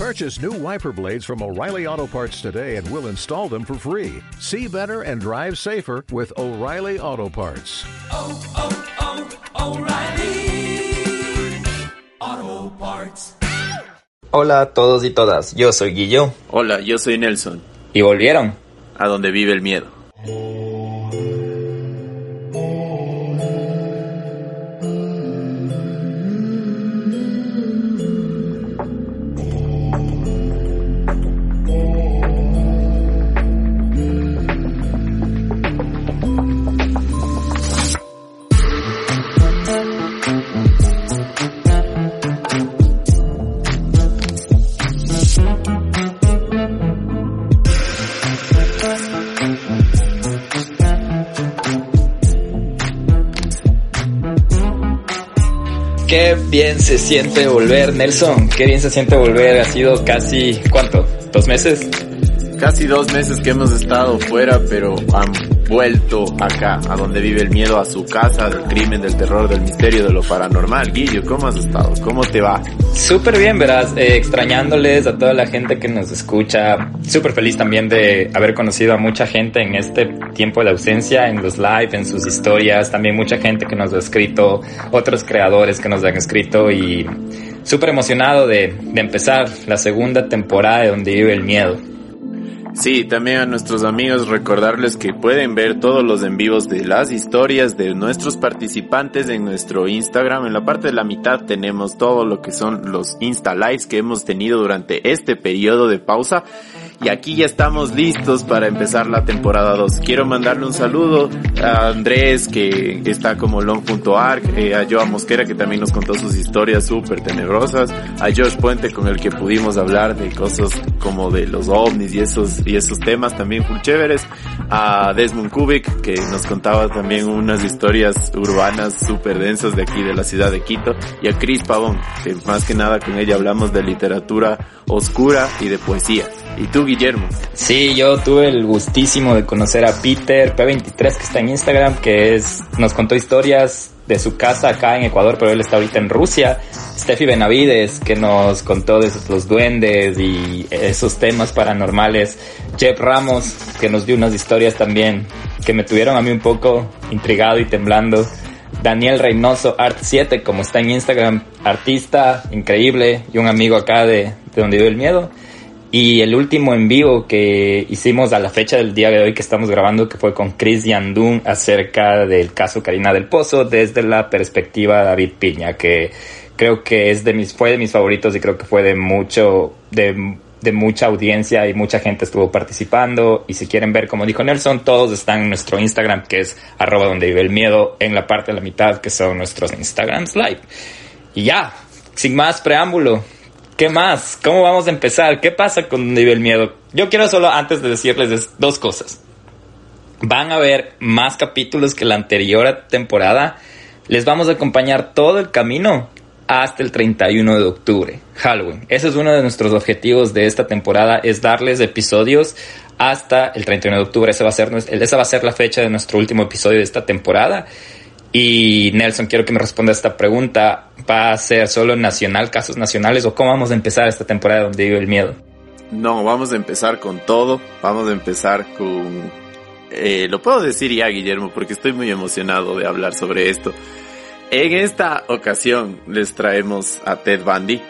Purchase new wiper blades from O'Reilly Auto Parts today and we'll install them for free. See better and drive safer with O'Reilly Auto Parts. oh, oh, oh O'Reilly Auto Parts. Hola a todos y todas, yo soy Guillo. Hola, yo soy Nelson, Y volvieron. a donde vive el miedo. Bien se siente volver, Nelson. Qué bien se siente volver. Ha sido casi, ¿cuánto? ¿Dos meses? Casi dos meses que hemos estado fuera, pero han vuelto acá, a donde vive el miedo, a su casa, del crimen, del terror, del misterio, de lo paranormal. Guillo, ¿cómo has estado? ¿Cómo te va? Súper bien, verás. Eh, extrañándoles a toda la gente que nos escucha. Súper feliz también de haber conocido a mucha gente en este tiempo de ausencia, en los live, en sus historias. También mucha gente que nos ha escrito, otros creadores que nos han escrito y súper emocionado de, de empezar la segunda temporada de Donde vive el miedo. Sí, también a nuestros amigos recordarles que pueden ver todos los en vivos de las historias de nuestros participantes en nuestro Instagram. En la parte de la mitad tenemos todo lo que son los Insta Lives que hemos tenido durante este periodo de pausa. Y aquí ya estamos listos para empezar la temporada 2. Quiero mandarle un saludo a Andrés, que está como long.arc, eh, a Joa Mosquera, que también nos contó sus historias súper tenebrosas, a Josh Puente, con el que pudimos hablar de cosas como de los ovnis y esos, y esos temas también full chéveres, a Desmond Kubik, que nos contaba también unas historias urbanas súper densas de aquí de la ciudad de Quito, y a Chris Pavón, que más que nada con ella hablamos de literatura oscura y de poesía. Y tú, Guillermo. Sí, yo tuve el gustísimo de conocer a Peter P23 que está en Instagram, que es, nos contó historias de su casa acá en Ecuador, pero él está ahorita en Rusia. Steffi Benavides, que nos contó de los duendes y esos temas paranormales. Jeff Ramos, que nos dio unas historias también que me tuvieron a mí un poco intrigado y temblando. Daniel Reynoso Art 7, como está en Instagram, artista increíble y un amigo acá de, de donde vive el miedo. Y el último en vivo que hicimos a la fecha del día de hoy que estamos grabando, que fue con Chris Yandun acerca del caso Karina del Pozo desde la perspectiva de David Piña, que creo que es de mis, fue de mis favoritos y creo que fue de mucho, de, de mucha audiencia y mucha gente estuvo participando. Y si quieren ver, como dijo Nelson, todos están en nuestro Instagram, que es arroba donde vive el miedo, en la parte de la mitad, que son nuestros Instagrams live. Y ya, sin más preámbulo, ¿Qué más? ¿Cómo vamos a empezar? ¿Qué pasa con Nivel Miedo? Yo quiero solo antes de decirles dos cosas. Van a ver más capítulos que la anterior temporada. Les vamos a acompañar todo el camino hasta el 31 de octubre, Halloween. Ese es uno de nuestros objetivos de esta temporada, es darles episodios hasta el 31 de octubre. Va a ser, esa va a ser la fecha de nuestro último episodio de esta temporada. Y Nelson, quiero que me responda esta pregunta. ¿Va a ser solo nacional, casos nacionales o cómo vamos a empezar esta temporada donde vive el miedo? No, vamos a empezar con todo. Vamos a empezar con... Eh, lo puedo decir ya, Guillermo, porque estoy muy emocionado de hablar sobre esto. En esta ocasión les traemos a Ted Bundy,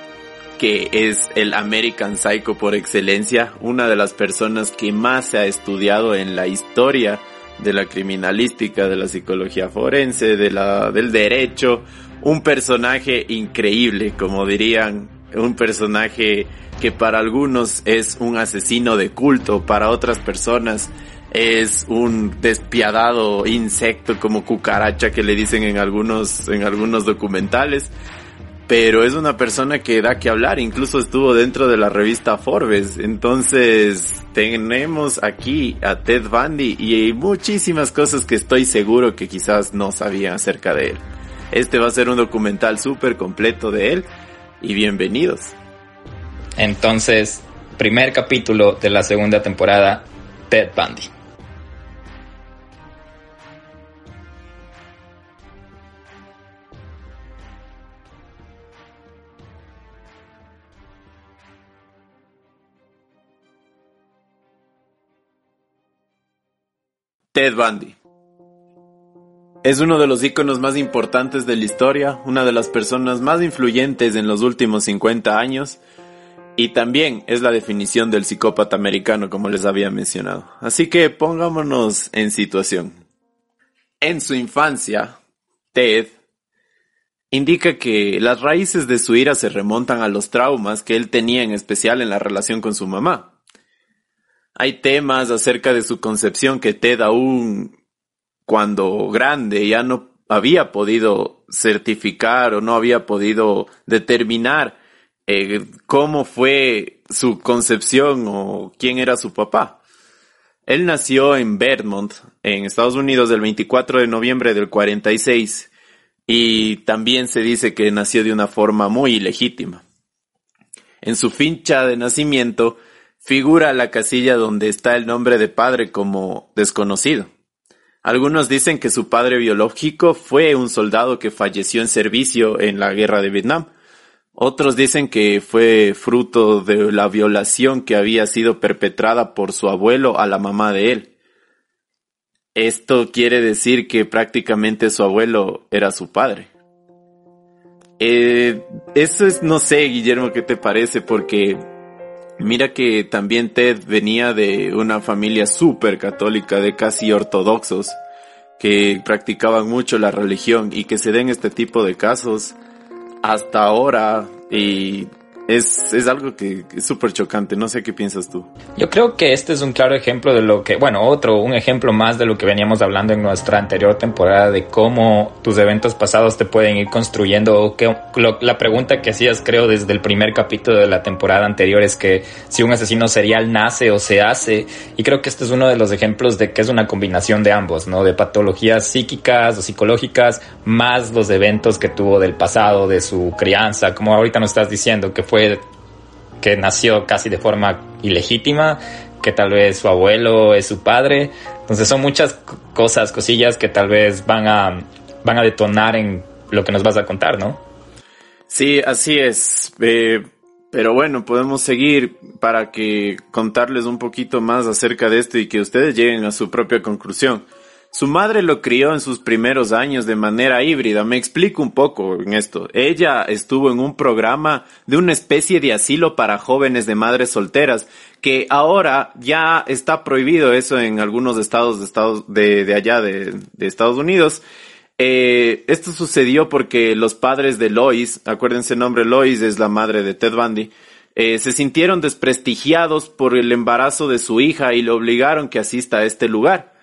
que es el American Psycho por excelencia, una de las personas que más se ha estudiado en la historia de la criminalística, de la psicología forense, de la, del derecho, un personaje increíble, como dirían, un personaje que para algunos es un asesino de culto, para otras personas es un despiadado insecto como cucaracha que le dicen en algunos, en algunos documentales pero es una persona que da que hablar, incluso estuvo dentro de la revista Forbes. Entonces, tenemos aquí a Ted Bundy y hay muchísimas cosas que estoy seguro que quizás no sabían acerca de él. Este va a ser un documental súper completo de él y bienvenidos. Entonces, primer capítulo de la segunda temporada, Ted Bundy. Ted Bundy. Es uno de los íconos más importantes de la historia, una de las personas más influyentes en los últimos 50 años y también es la definición del psicópata americano como les había mencionado. Así que pongámonos en situación. En su infancia, Ted indica que las raíces de su ira se remontan a los traumas que él tenía en especial en la relación con su mamá. Hay temas acerca de su concepción que Ted aún cuando grande ya no había podido certificar o no había podido determinar eh, cómo fue su concepción o quién era su papá. Él nació en Vermont, en Estados Unidos, el 24 de noviembre del 46 y también se dice que nació de una forma muy ilegítima. En su fincha de nacimiento figura la casilla donde está el nombre de padre como desconocido. Algunos dicen que su padre biológico fue un soldado que falleció en servicio en la guerra de Vietnam. Otros dicen que fue fruto de la violación que había sido perpetrada por su abuelo a la mamá de él. Esto quiere decir que prácticamente su abuelo era su padre. Eh, eso es, no sé, Guillermo, ¿qué te parece? Porque Mira que también Ted venía de una familia súper católica, de casi ortodoxos, que practicaban mucho la religión y que se den este tipo de casos hasta ahora. Y es, es algo que es súper chocante. No sé qué piensas tú. Yo creo que este es un claro ejemplo de lo que, bueno, otro, un ejemplo más de lo que veníamos hablando en nuestra anterior temporada de cómo tus eventos pasados te pueden ir construyendo. Que, lo, la pregunta que hacías, creo, desde el primer capítulo de la temporada anterior es que si un asesino serial nace o se hace. Y creo que este es uno de los ejemplos de que es una combinación de ambos, ¿no? De patologías psíquicas o psicológicas, más los eventos que tuvo del pasado, de su crianza, como ahorita nos estás diciendo, que fue que nació casi de forma ilegítima, que tal vez su abuelo es su padre. Entonces son muchas cosas, cosillas que tal vez van a, van a detonar en lo que nos vas a contar, ¿no? Sí, así es. Eh, pero bueno, podemos seguir para que contarles un poquito más acerca de esto y que ustedes lleguen a su propia conclusión. Su madre lo crió en sus primeros años de manera híbrida. Me explico un poco en esto. Ella estuvo en un programa de una especie de asilo para jóvenes de madres solteras, que ahora ya está prohibido eso en algunos estados de, estados, de, allá de, Estados Unidos. Eh, esto sucedió porque los padres de Lois, acuérdense el nombre Lois es la madre de Ted Bundy, eh, se sintieron desprestigiados por el embarazo de su hija y le obligaron que asista a este lugar.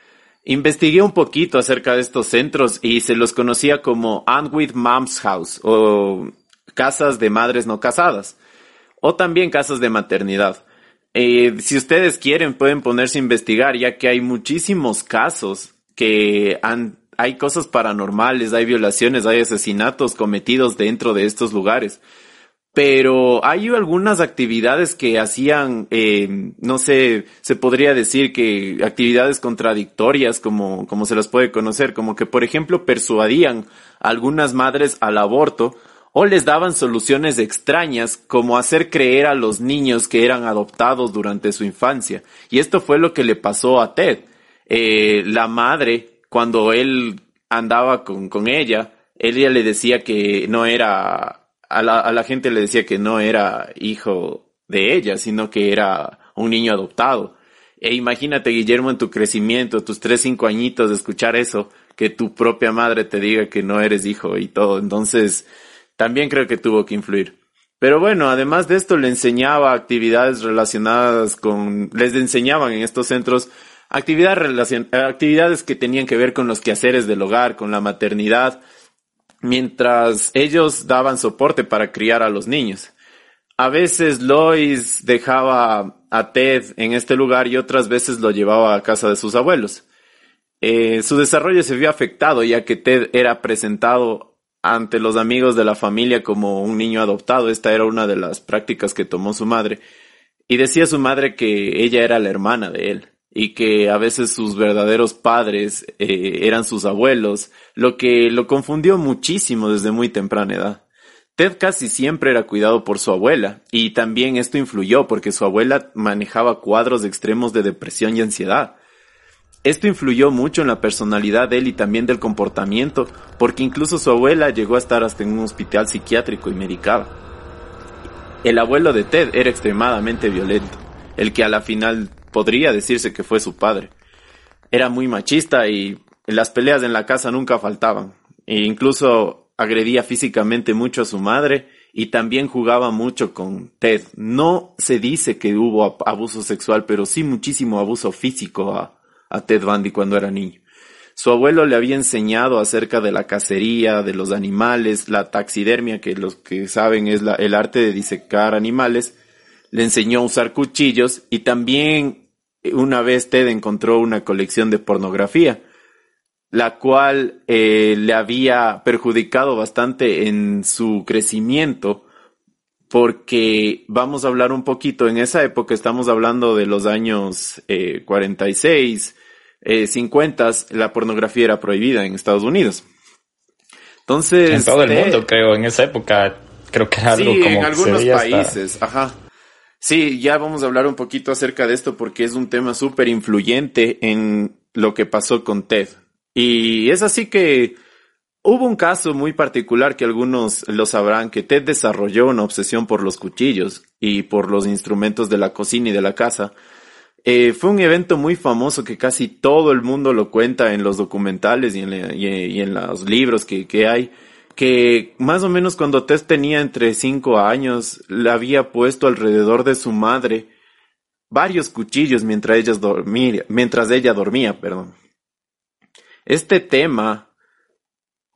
Investigué un poquito acerca de estos centros y se los conocía como Unwith Mom's House o casas de madres no casadas o también casas de maternidad. Eh, si ustedes quieren pueden ponerse a investigar ya que hay muchísimos casos que hay cosas paranormales, hay violaciones, hay asesinatos cometidos dentro de estos lugares pero hay algunas actividades que hacían, eh, no sé, se podría decir que actividades contradictorias, como, como se las puede conocer, como que, por ejemplo, persuadían a algunas madres al aborto o les daban soluciones extrañas, como hacer creer a los niños que eran adoptados durante su infancia. Y esto fue lo que le pasó a Ted. Eh, la madre, cuando él andaba con, con ella, ella le decía que no era a la, a la gente le decía que no era hijo de ella, sino que era un niño adoptado. E imagínate, Guillermo, en tu crecimiento, tus tres, cinco añitos de escuchar eso, que tu propia madre te diga que no eres hijo y todo. Entonces, también creo que tuvo que influir. Pero bueno, además de esto, le enseñaba actividades relacionadas con, les enseñaban en estos centros actividades, actividades que tenían que ver con los quehaceres del hogar, con la maternidad, mientras ellos daban soporte para criar a los niños. A veces Lois dejaba a Ted en este lugar y otras veces lo llevaba a casa de sus abuelos. Eh, su desarrollo se vio afectado ya que Ted era presentado ante los amigos de la familia como un niño adoptado. Esta era una de las prácticas que tomó su madre. Y decía su madre que ella era la hermana de él y que a veces sus verdaderos padres eh, eran sus abuelos, lo que lo confundió muchísimo desde muy temprana edad. Ted casi siempre era cuidado por su abuela, y también esto influyó porque su abuela manejaba cuadros extremos de depresión y ansiedad. Esto influyó mucho en la personalidad de él y también del comportamiento, porque incluso su abuela llegó a estar hasta en un hospital psiquiátrico y medicada. El abuelo de Ted era extremadamente violento, el que a la final podría decirse que fue su padre. Era muy machista y las peleas en la casa nunca faltaban. E incluso agredía físicamente mucho a su madre y también jugaba mucho con Ted. No se dice que hubo abuso sexual, pero sí muchísimo abuso físico a, a Ted Bundy cuando era niño. Su abuelo le había enseñado acerca de la cacería, de los animales, la taxidermia, que los que saben es la, el arte de disecar animales. Le enseñó a usar cuchillos y también una vez Ted encontró una colección de pornografía, la cual eh, le había perjudicado bastante en su crecimiento, porque vamos a hablar un poquito, en esa época estamos hablando de los años eh, 46, eh, 50, la pornografía era prohibida en Estados Unidos. Entonces... En todo el mundo, creo, en esa época, creo que era algo sí, como en algunos hasta- países, ajá. Sí, ya vamos a hablar un poquito acerca de esto porque es un tema súper influyente en lo que pasó con Ted. Y es así que hubo un caso muy particular que algunos lo sabrán, que Ted desarrolló una obsesión por los cuchillos y por los instrumentos de la cocina y de la casa. Eh, fue un evento muy famoso que casi todo el mundo lo cuenta en los documentales y en, y- en los libros que hay, que más o menos cuando Tess tenía entre 5 años, le había puesto alrededor de su madre varios cuchillos mientras, dormía, mientras ella dormía. Perdón. Este tema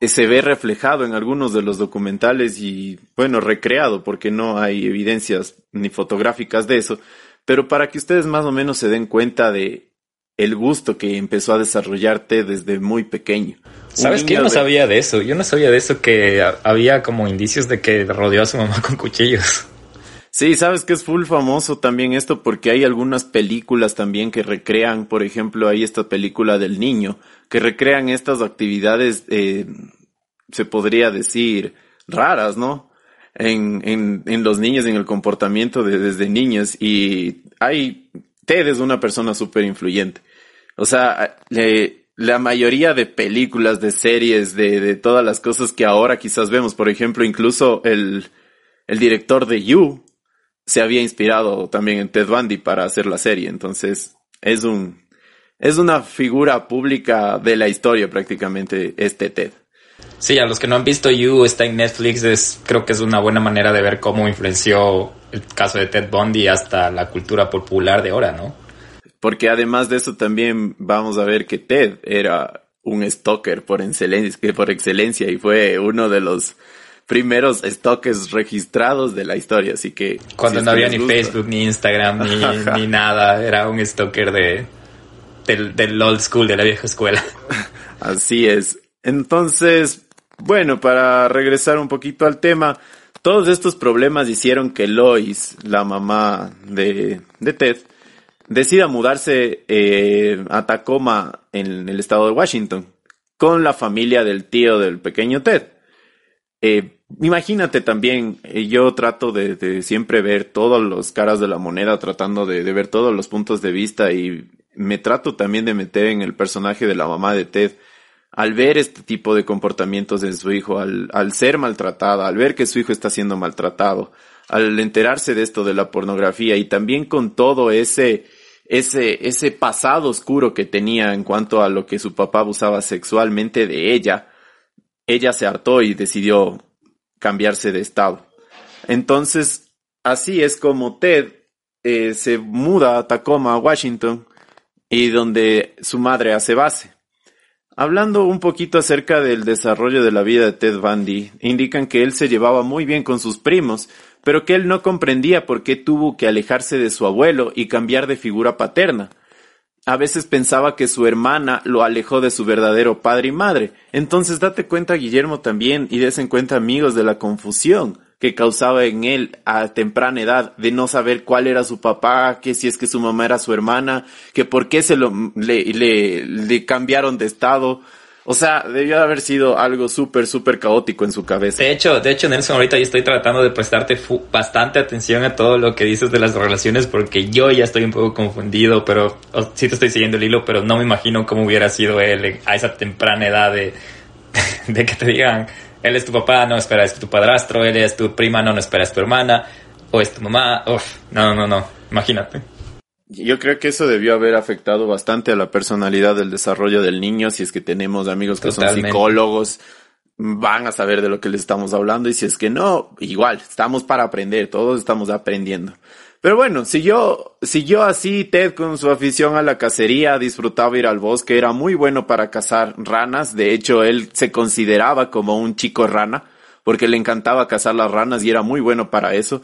se ve reflejado en algunos de los documentales y, bueno, recreado porque no hay evidencias ni fotográficas de eso, pero para que ustedes más o menos se den cuenta de el gusto que empezó a desarrollarte desde muy pequeño. ¿Sabes que yo no de- sabía de eso? Yo no sabía de eso que ha- había como indicios de que rodeó a su mamá con cuchillos. Sí, sabes que es full famoso también esto porque hay algunas películas también que recrean, por ejemplo, hay esta película del niño, que recrean estas actividades, eh, se podría decir, raras, ¿no? En, en, en los niños, en el comportamiento de, desde niños. Y hay, Ted es una persona súper influyente. O sea, le- la mayoría de películas, de series, de, de todas las cosas que ahora quizás vemos, por ejemplo, incluso el, el director de You se había inspirado también en Ted Bundy para hacer la serie. Entonces, es un, es una figura pública de la historia prácticamente este Ted. Sí, a los que no han visto You, está en Netflix, es, creo que es una buena manera de ver cómo influenció el caso de Ted Bundy hasta la cultura popular de ahora, ¿no? Porque además de eso también vamos a ver que Ted era un stalker por excelencia, por excelencia y fue uno de los primeros stalkers registrados de la historia. Así que Cuando si no había ni gusta- Facebook, ni Instagram, ni, ni nada, era un stalker de, del, del old school, de la vieja escuela. Así es. Entonces, bueno, para regresar un poquito al tema, todos estos problemas hicieron que Lois, la mamá de, de Ted, decida mudarse eh, a Tacoma en el estado de Washington con la familia del tío del pequeño Ted. Eh, imagínate también, eh, yo trato de, de siempre ver todas las caras de la moneda, tratando de, de ver todos los puntos de vista y me trato también de meter en el personaje de la mamá de Ted. Al ver este tipo de comportamientos en su hijo, al ser maltratada, al ver que su hijo está siendo maltratado, al enterarse de esto de la pornografía y también con todo ese, ese, ese pasado oscuro que tenía en cuanto a lo que su papá abusaba sexualmente de ella, ella se hartó y decidió cambiarse de estado. Entonces, así es como Ted eh, se muda a Tacoma, Washington, y donde su madre hace base. Hablando un poquito acerca del desarrollo de la vida de Ted Bundy, indican que él se llevaba muy bien con sus primos, pero que él no comprendía por qué tuvo que alejarse de su abuelo y cambiar de figura paterna. A veces pensaba que su hermana lo alejó de su verdadero padre y madre. Entonces date cuenta, Guillermo, también, y des en cuenta, amigos, de la confusión que causaba en él a temprana edad de no saber cuál era su papá, que si es que su mamá era su hermana, que por qué se lo le, le, le cambiaron de estado. O sea, debió de haber sido algo súper, súper caótico en su cabeza. De hecho, de hecho, Nelson, ahorita yo estoy tratando de prestarte bastante atención a todo lo que dices de las relaciones porque yo ya estoy un poco confundido, pero sí te estoy siguiendo el hilo, pero no me imagino cómo hubiera sido él a esa temprana edad de, de que te digan, él es tu papá, no, espera, es tu padrastro, él es tu prima, no, no, espera, es tu hermana, o es tu mamá, uf, no, no, no, imagínate. Yo creo que eso debió haber afectado bastante a la personalidad del desarrollo del niño. Si es que tenemos amigos que son psicólogos, van a saber de lo que les estamos hablando. Y si es que no, igual, estamos para aprender, todos estamos aprendiendo. Pero bueno, siguió, siguió así Ted con su afición a la cacería, disfrutaba ir al bosque, era muy bueno para cazar ranas. De hecho, él se consideraba como un chico rana, porque le encantaba cazar las ranas y era muy bueno para eso.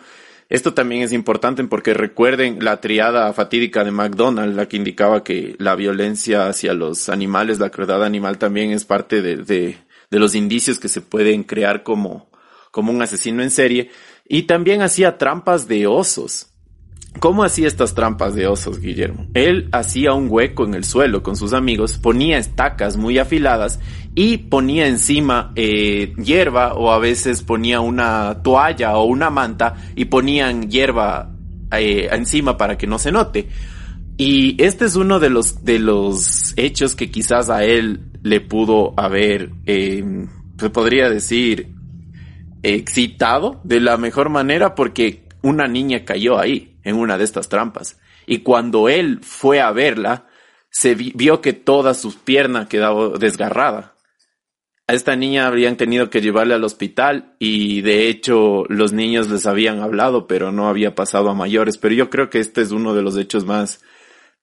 Esto también es importante porque recuerden la triada fatídica de McDonald, la que indicaba que la violencia hacia los animales, la crueldad animal también es parte de, los indicios que se pueden crear como un asesino en serie. Y también hacía trampas de osos. ¿Cómo hacía estas trampas de osos, Guillermo? Él hacía un hueco en el suelo con sus amigos, ponía estacas muy afiladas y ponía encima eh, hierba o a veces ponía una toalla o una manta y ponían hierba eh, encima para que no se note. Y este es uno de los, de los hechos que quizás a él le pudo haber, eh, se podría decir, excitado de la mejor manera porque una niña cayó ahí en una de estas trampas. Y cuando él fue a verla, se vio que toda su pierna quedaba desgarrada. A esta niña habrían tenido que llevarla al hospital y de hecho los niños les habían hablado, pero no había pasado a mayores. Pero yo creo que este es uno de los hechos más,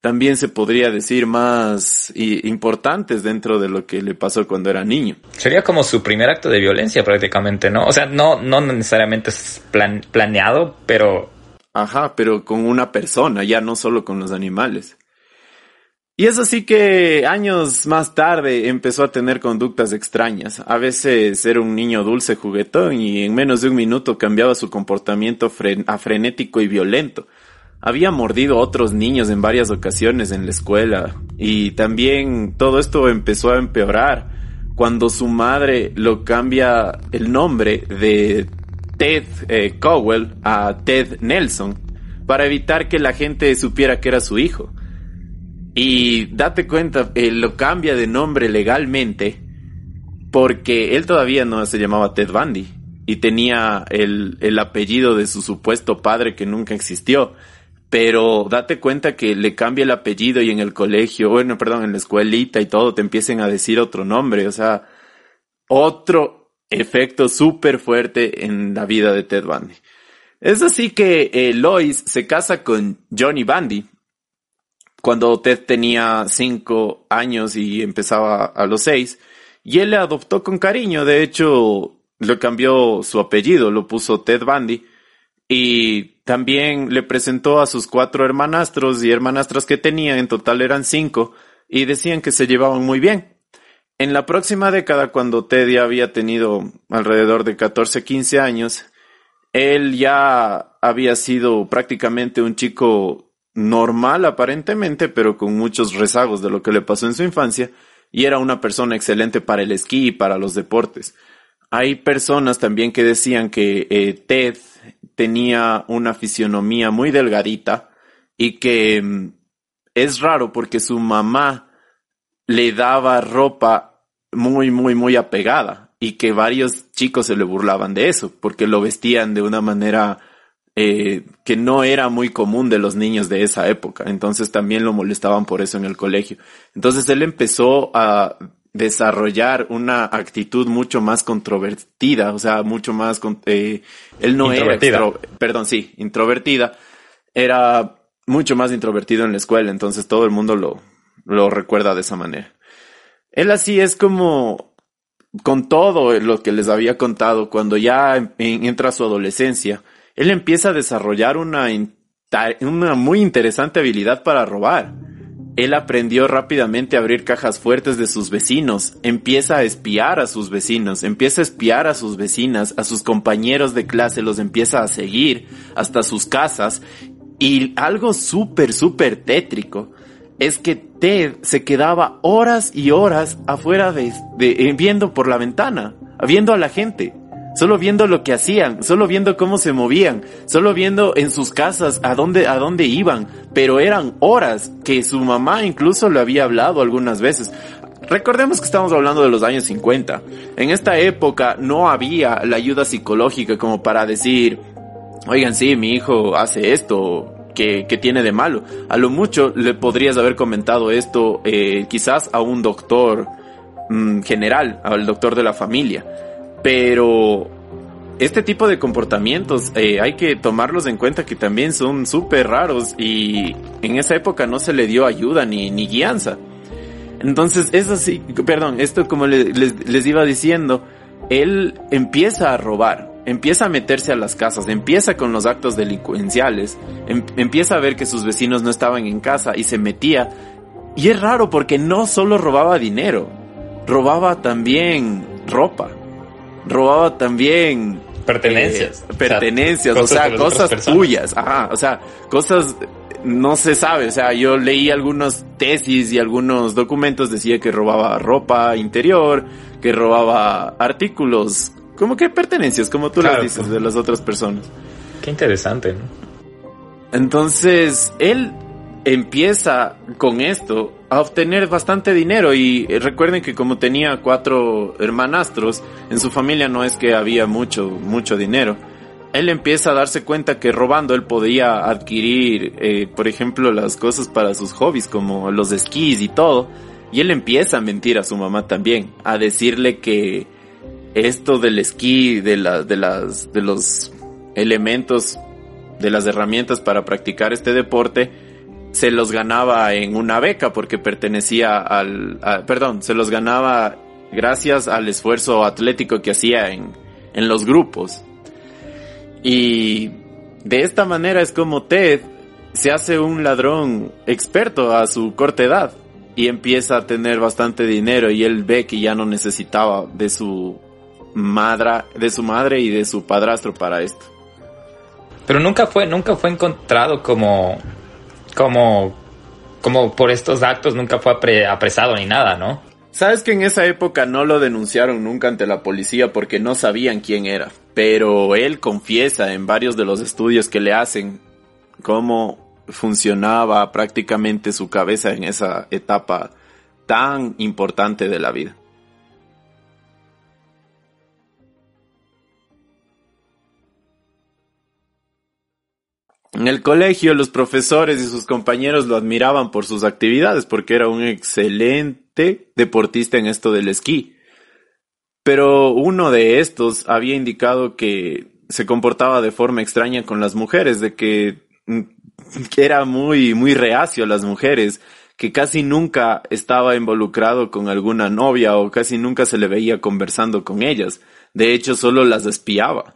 también se podría decir más importantes dentro de lo que le pasó cuando era niño. Sería como su primer acto de violencia prácticamente, ¿no? O sea, no, no necesariamente es planeado, pero Ajá, pero con una persona, ya no solo con los animales. Y es así que años más tarde empezó a tener conductas extrañas. A veces era un niño dulce juguetón y en menos de un minuto cambiaba su comportamiento a frenético y violento. Había mordido a otros niños en varias ocasiones en la escuela y también todo esto empezó a empeorar cuando su madre lo cambia el nombre de Ted eh, Cowell a Ted Nelson para evitar que la gente supiera que era su hijo. Y date cuenta, él lo cambia de nombre legalmente porque él todavía no se llamaba Ted Bundy y tenía el, el apellido de su supuesto padre que nunca existió. Pero date cuenta que le cambia el apellido y en el colegio, bueno, perdón, en la escuelita y todo te empiecen a decir otro nombre. O sea, otro, efecto súper fuerte en la vida de Ted Bundy. Es así que eh, Lois se casa con Johnny Bundy cuando Ted tenía cinco años y empezaba a los seis, y él le adoptó con cariño. De hecho, le cambió su apellido, lo puso Ted Bundy, y también le presentó a sus cuatro hermanastros y hermanastras que tenía, en total eran cinco, y decían que se llevaban muy bien. En la próxima década, cuando Teddy había tenido alrededor de 14, 15 años, él ya había sido prácticamente un chico normal aparentemente, pero con muchos rezagos de lo que le pasó en su infancia, y era una persona excelente para el esquí y para los deportes. Hay personas también que decían que eh, Ted tenía una fisionomía muy delgadita y que mm, es raro porque su mamá le daba ropa muy, muy, muy apegada y que varios chicos se le burlaban de eso porque lo vestían de una manera eh, que no era muy común de los niños de esa época. Entonces también lo molestaban por eso en el colegio. Entonces él empezó a desarrollar una actitud mucho más controvertida, o sea, mucho más, eh, él no era, perdón, sí, introvertida, era mucho más introvertido en la escuela, entonces todo el mundo lo, lo recuerda de esa manera. Él así es como con todo lo que les había contado, cuando ya entra su adolescencia, él empieza a desarrollar una, una muy interesante habilidad para robar. Él aprendió rápidamente a abrir cajas fuertes de sus vecinos, empieza a espiar a sus vecinos, empieza a espiar a sus vecinas, a sus compañeros de clase, los empieza a seguir hasta sus casas y algo súper, súper tétrico es que Ted se quedaba horas y horas afuera de, de- eh, viendo por la ventana, viendo a la gente, solo viendo lo que hacían, solo viendo cómo se movían, solo viendo en sus casas a dónde, a dónde iban, pero eran horas que su mamá incluso le había hablado algunas veces. Recordemos que estamos hablando de los años 50. En esta época no había la ayuda psicológica como para decir, oigan, sí, mi hijo hace esto, que, que tiene de malo. A lo mucho le podrías haber comentado esto eh, quizás a un doctor mm, general, al doctor de la familia. Pero este tipo de comportamientos eh, hay que tomarlos en cuenta que también son súper raros y en esa época no se le dio ayuda ni, ni guianza. Entonces, es así, perdón, esto como le- les, les iba diciendo, él empieza a robar, empieza a meterse a las casas, empieza con los actos delincuenciales, em- empieza a ver que sus vecinos no estaban en casa y se metía. Y es raro porque no solo robaba dinero, robaba también ropa, robaba también Pertenencias. eh, pertenencias, o sea, de las otras cosas tuyas, ajá, o sea, cosas no se sabe, o sea, yo leí algunas tesis y algunos documentos decía que robaba ropa interior, que robaba artículos, como que pertenencias, como tú Claro, las dices pues. de las otras personas. Qué interesante, ¿no? Entonces, él empieza con esto a obtener bastante dinero y eh, recuerden que como tenía cuatro hermanastros, en su familia no es que había mucho, mucho dinero. Él empieza a darse cuenta que robando él podía adquirir, eh, por ejemplo, las cosas para sus hobbies como los esquís y todo. Y él empieza a mentir a su mamá también, a decirle que esto del esquí, de, la, de, las, de los elementos de las herramientas para practicar este deporte se los ganaba en una beca porque pertenecía al, perdón, se los ganaba gracias al esfuerzo atlético que hacía en, en los grupos. Y de esta manera es como Ted se hace un ladrón experto a su corta edad y empieza a tener bastante dinero y él ve que ya no necesitaba de su madre, de su madre y de su padrastro para esto. Pero nunca fue, nunca fue encontrado como, como, como por estos actos, nunca fue apre- apresado ni nada, ¿no? Sabes que en esa época no lo denunciaron nunca ante la policía porque no sabían quién era, pero él confiesa en varios de los estudios que le hacen cómo funcionaba prácticamente su cabeza en esa etapa tan importante de la vida. En el colegio los profesores y sus compañeros lo admiraban por sus actividades porque era un excelente deportista en esto del esquí. Pero uno de estos había indicado que se comportaba de forma extraña con las mujeres, de que, mm, era muy, muy reacio a las mujeres, que casi nunca estaba involucrado con alguna novia o casi nunca se le veía conversando con ellas. De hecho, solo las espiaba.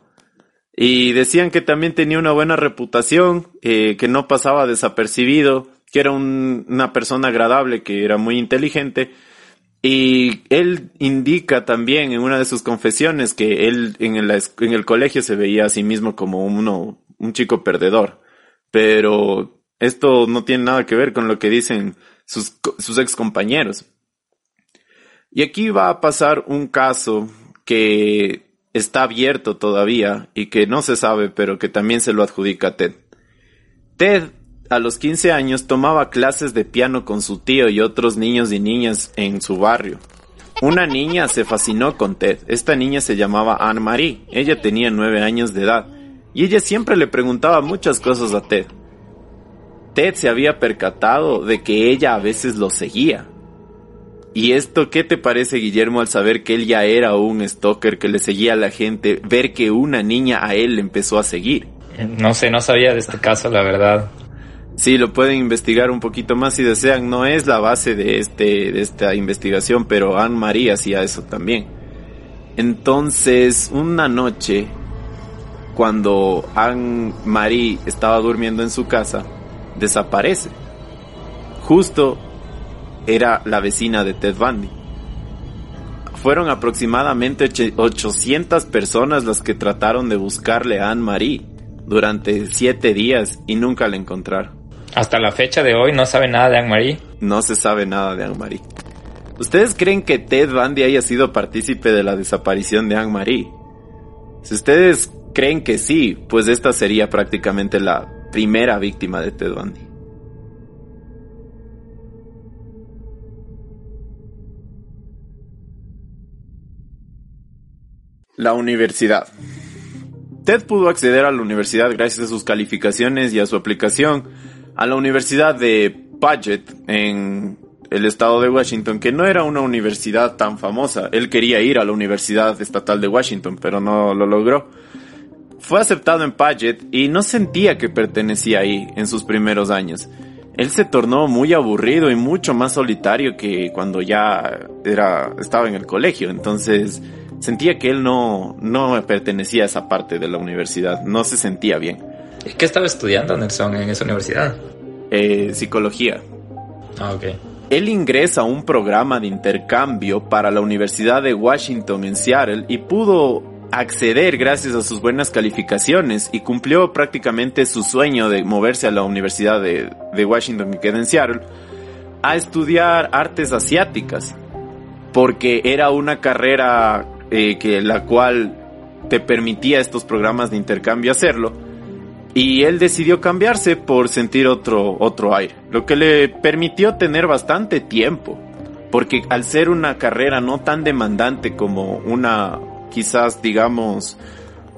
Y decían que también tenía una buena reputación, eh, que no pasaba desapercibido, que era un- una persona agradable, que era muy inteligente. Y él indica también en una de sus confesiones que él en el, en el colegio se veía a sí mismo como uno, un chico perdedor. Pero esto no tiene nada que ver con lo que dicen sus, sus ex compañeros. Y aquí va a pasar un caso que está abierto todavía y que no se sabe, pero que también se lo adjudica a Ted. Ted, a los 15 años, tomaba clases de piano con su tío y otros niños y niñas en su barrio. Una niña se fascinó con Ted. Esta niña se llamaba Anne Marie. Ella tenía 9 años de edad. Y ella siempre le preguntaba muchas cosas a Ted. Ted se había percatado de que ella a veces lo seguía. ¿Y esto qué te parece, Guillermo, al saber que él ya era un stalker que le seguía a la gente, ver que una niña a él empezó a seguir? No sé, no sabía de este caso, la verdad. Sí, lo pueden investigar un poquito más si desean. No es la base de este, de esta investigación, pero Anne Marie hacía eso también. Entonces, una noche, cuando Anne Marie estaba durmiendo en su casa, desaparece. Justo era la vecina de Ted Bundy. Fueron aproximadamente och- 800 personas las que trataron de buscarle a Anne Marie durante siete días y nunca la encontraron. Hasta la fecha de hoy no sabe nada de Anne-Marie. No se sabe nada de Anne-Marie. ¿Ustedes creen que Ted Bundy haya sido partícipe de la desaparición de Anne-Marie? Si ustedes creen que sí, pues esta sería prácticamente la primera víctima de Ted Bundy. La universidad. Ted pudo acceder a la universidad gracias a sus calificaciones y a su aplicación a la Universidad de Paget en el estado de Washington, que no era una universidad tan famosa. Él quería ir a la Universidad Estatal de Washington, pero no lo logró. Fue aceptado en Paget y no sentía que pertenecía ahí en sus primeros años. Él se tornó muy aburrido y mucho más solitario que cuando ya era, estaba en el colegio. Entonces sentía que él no, no pertenecía a esa parte de la universidad. No se sentía bien. ¿Y qué estaba estudiando Nelson en esa universidad? Eh, psicología. Ah, ok. Él ingresa a un programa de intercambio para la Universidad de Washington en Seattle y pudo acceder gracias a sus buenas calificaciones y cumplió prácticamente su sueño de moverse a la Universidad de, de Washington que queda en Seattle a estudiar artes asiáticas porque era una carrera eh, que la cual te permitía estos programas de intercambio hacerlo. Y él decidió cambiarse por sentir otro, otro aire, lo que le permitió tener bastante tiempo, porque al ser una carrera no tan demandante como una, quizás digamos,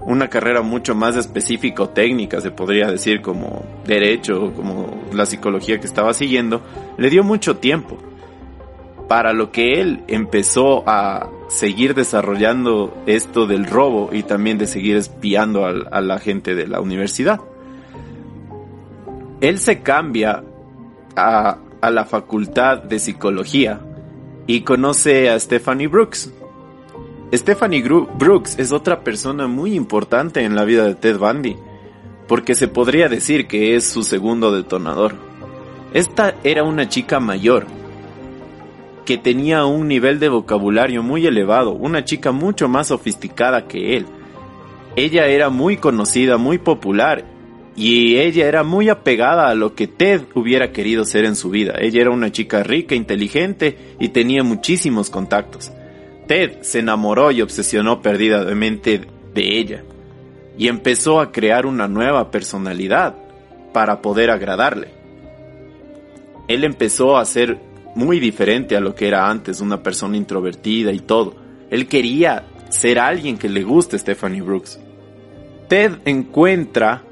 una carrera mucho más específica o técnica, se podría decir, como derecho, como la psicología que estaba siguiendo, le dio mucho tiempo para lo que él empezó a seguir desarrollando esto del robo y también de seguir espiando a, la gente de la universidad. Él se cambia a, la facultad de psicología y conoce a Stephanie Brooks. Stephanie Brooks es otra persona muy importante en la vida de Ted Bundy, porque se podría decir que es su segundo detonador. Esta era una chica mayor, que tenía un nivel de vocabulario muy elevado, una chica mucho más sofisticada que él. Ella era muy conocida, muy popular, y ella era muy apegada a lo que Ted hubiera querido ser en su vida. Ella era una chica rica, inteligente y tenía muchísimos contactos. Ted se enamoró y obsesionó perdidamente de ella, y empezó a crear una nueva personalidad para poder agradarle. Él empezó a ser muy diferente a lo que era antes, una persona introvertida y todo. Él quería ser alguien que le guste Stephanie Brooks. Ted encuentra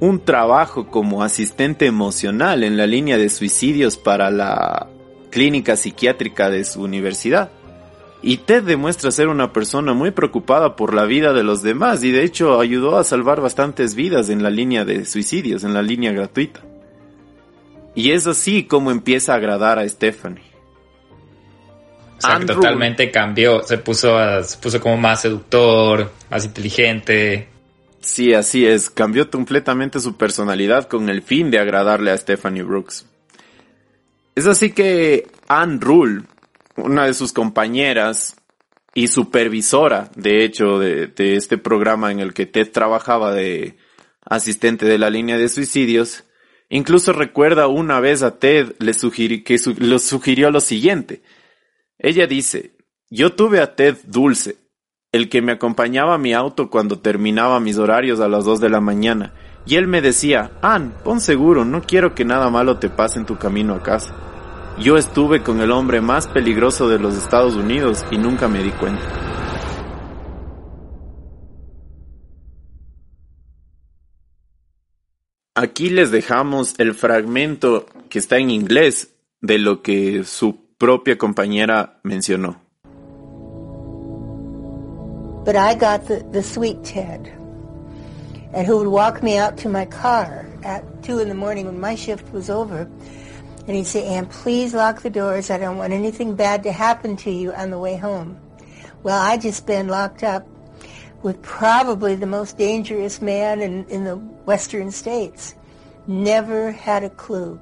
un trabajo como asistente emocional en la línea de suicidios para la clínica psiquiátrica de su universidad. Y Ted demuestra ser una persona muy preocupada por la vida de los demás y de hecho ayudó a salvar bastantes vidas en la línea de suicidios, en la línea gratuita. Y es así como empieza a agradar a Stephanie. O sea, que totalmente cambió, se puso, se puso como más seductor, más inteligente. Sí, así es, cambió completamente su personalidad con el fin de agradarle a Stephanie Brooks. Es así que Anne Rule, una de sus compañeras y supervisora, de hecho, de, de este programa en el que Ted trabajaba de asistente de la línea de suicidios, Incluso recuerda una vez a Ted le que le sugirió lo siguiente. Ella dice, yo tuve a Ted dulce, el que me acompañaba a mi auto cuando terminaba mis horarios a las dos de la mañana, y él me decía, Ann, pon seguro, no quiero que nada malo te pase en tu camino a casa. Yo estuve con el hombre más peligroso de los Estados Unidos y nunca me di cuenta. Aquí les dejamos el fragmento que está en inglés de lo que su propia compañera mencionó. But I got the, the sweet Ted, and who would walk me out to my car at two in the morning when my shift was over, and he'd say, "Anne, please lock the doors. I don't want anything bad to happen to you on the way home." Well, I just been locked up with probably the most dangerous man in, the western states. Never had a clue.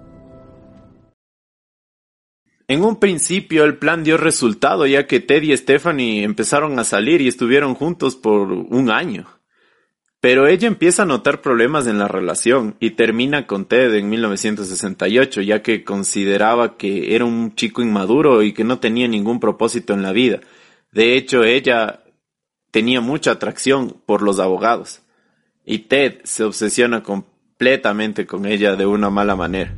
En un principio el plan dio resultado ya que Ted y Stephanie empezaron a salir y estuvieron juntos por un año. Pero ella empieza a notar problemas en la relación y termina con Ted en 1968, ya que consideraba que era un chico inmaduro y que no tenía ningún propósito en la vida. De hecho, ella tenía mucha atracción por los abogados y Ted se obsesiona completamente con ella de una mala manera.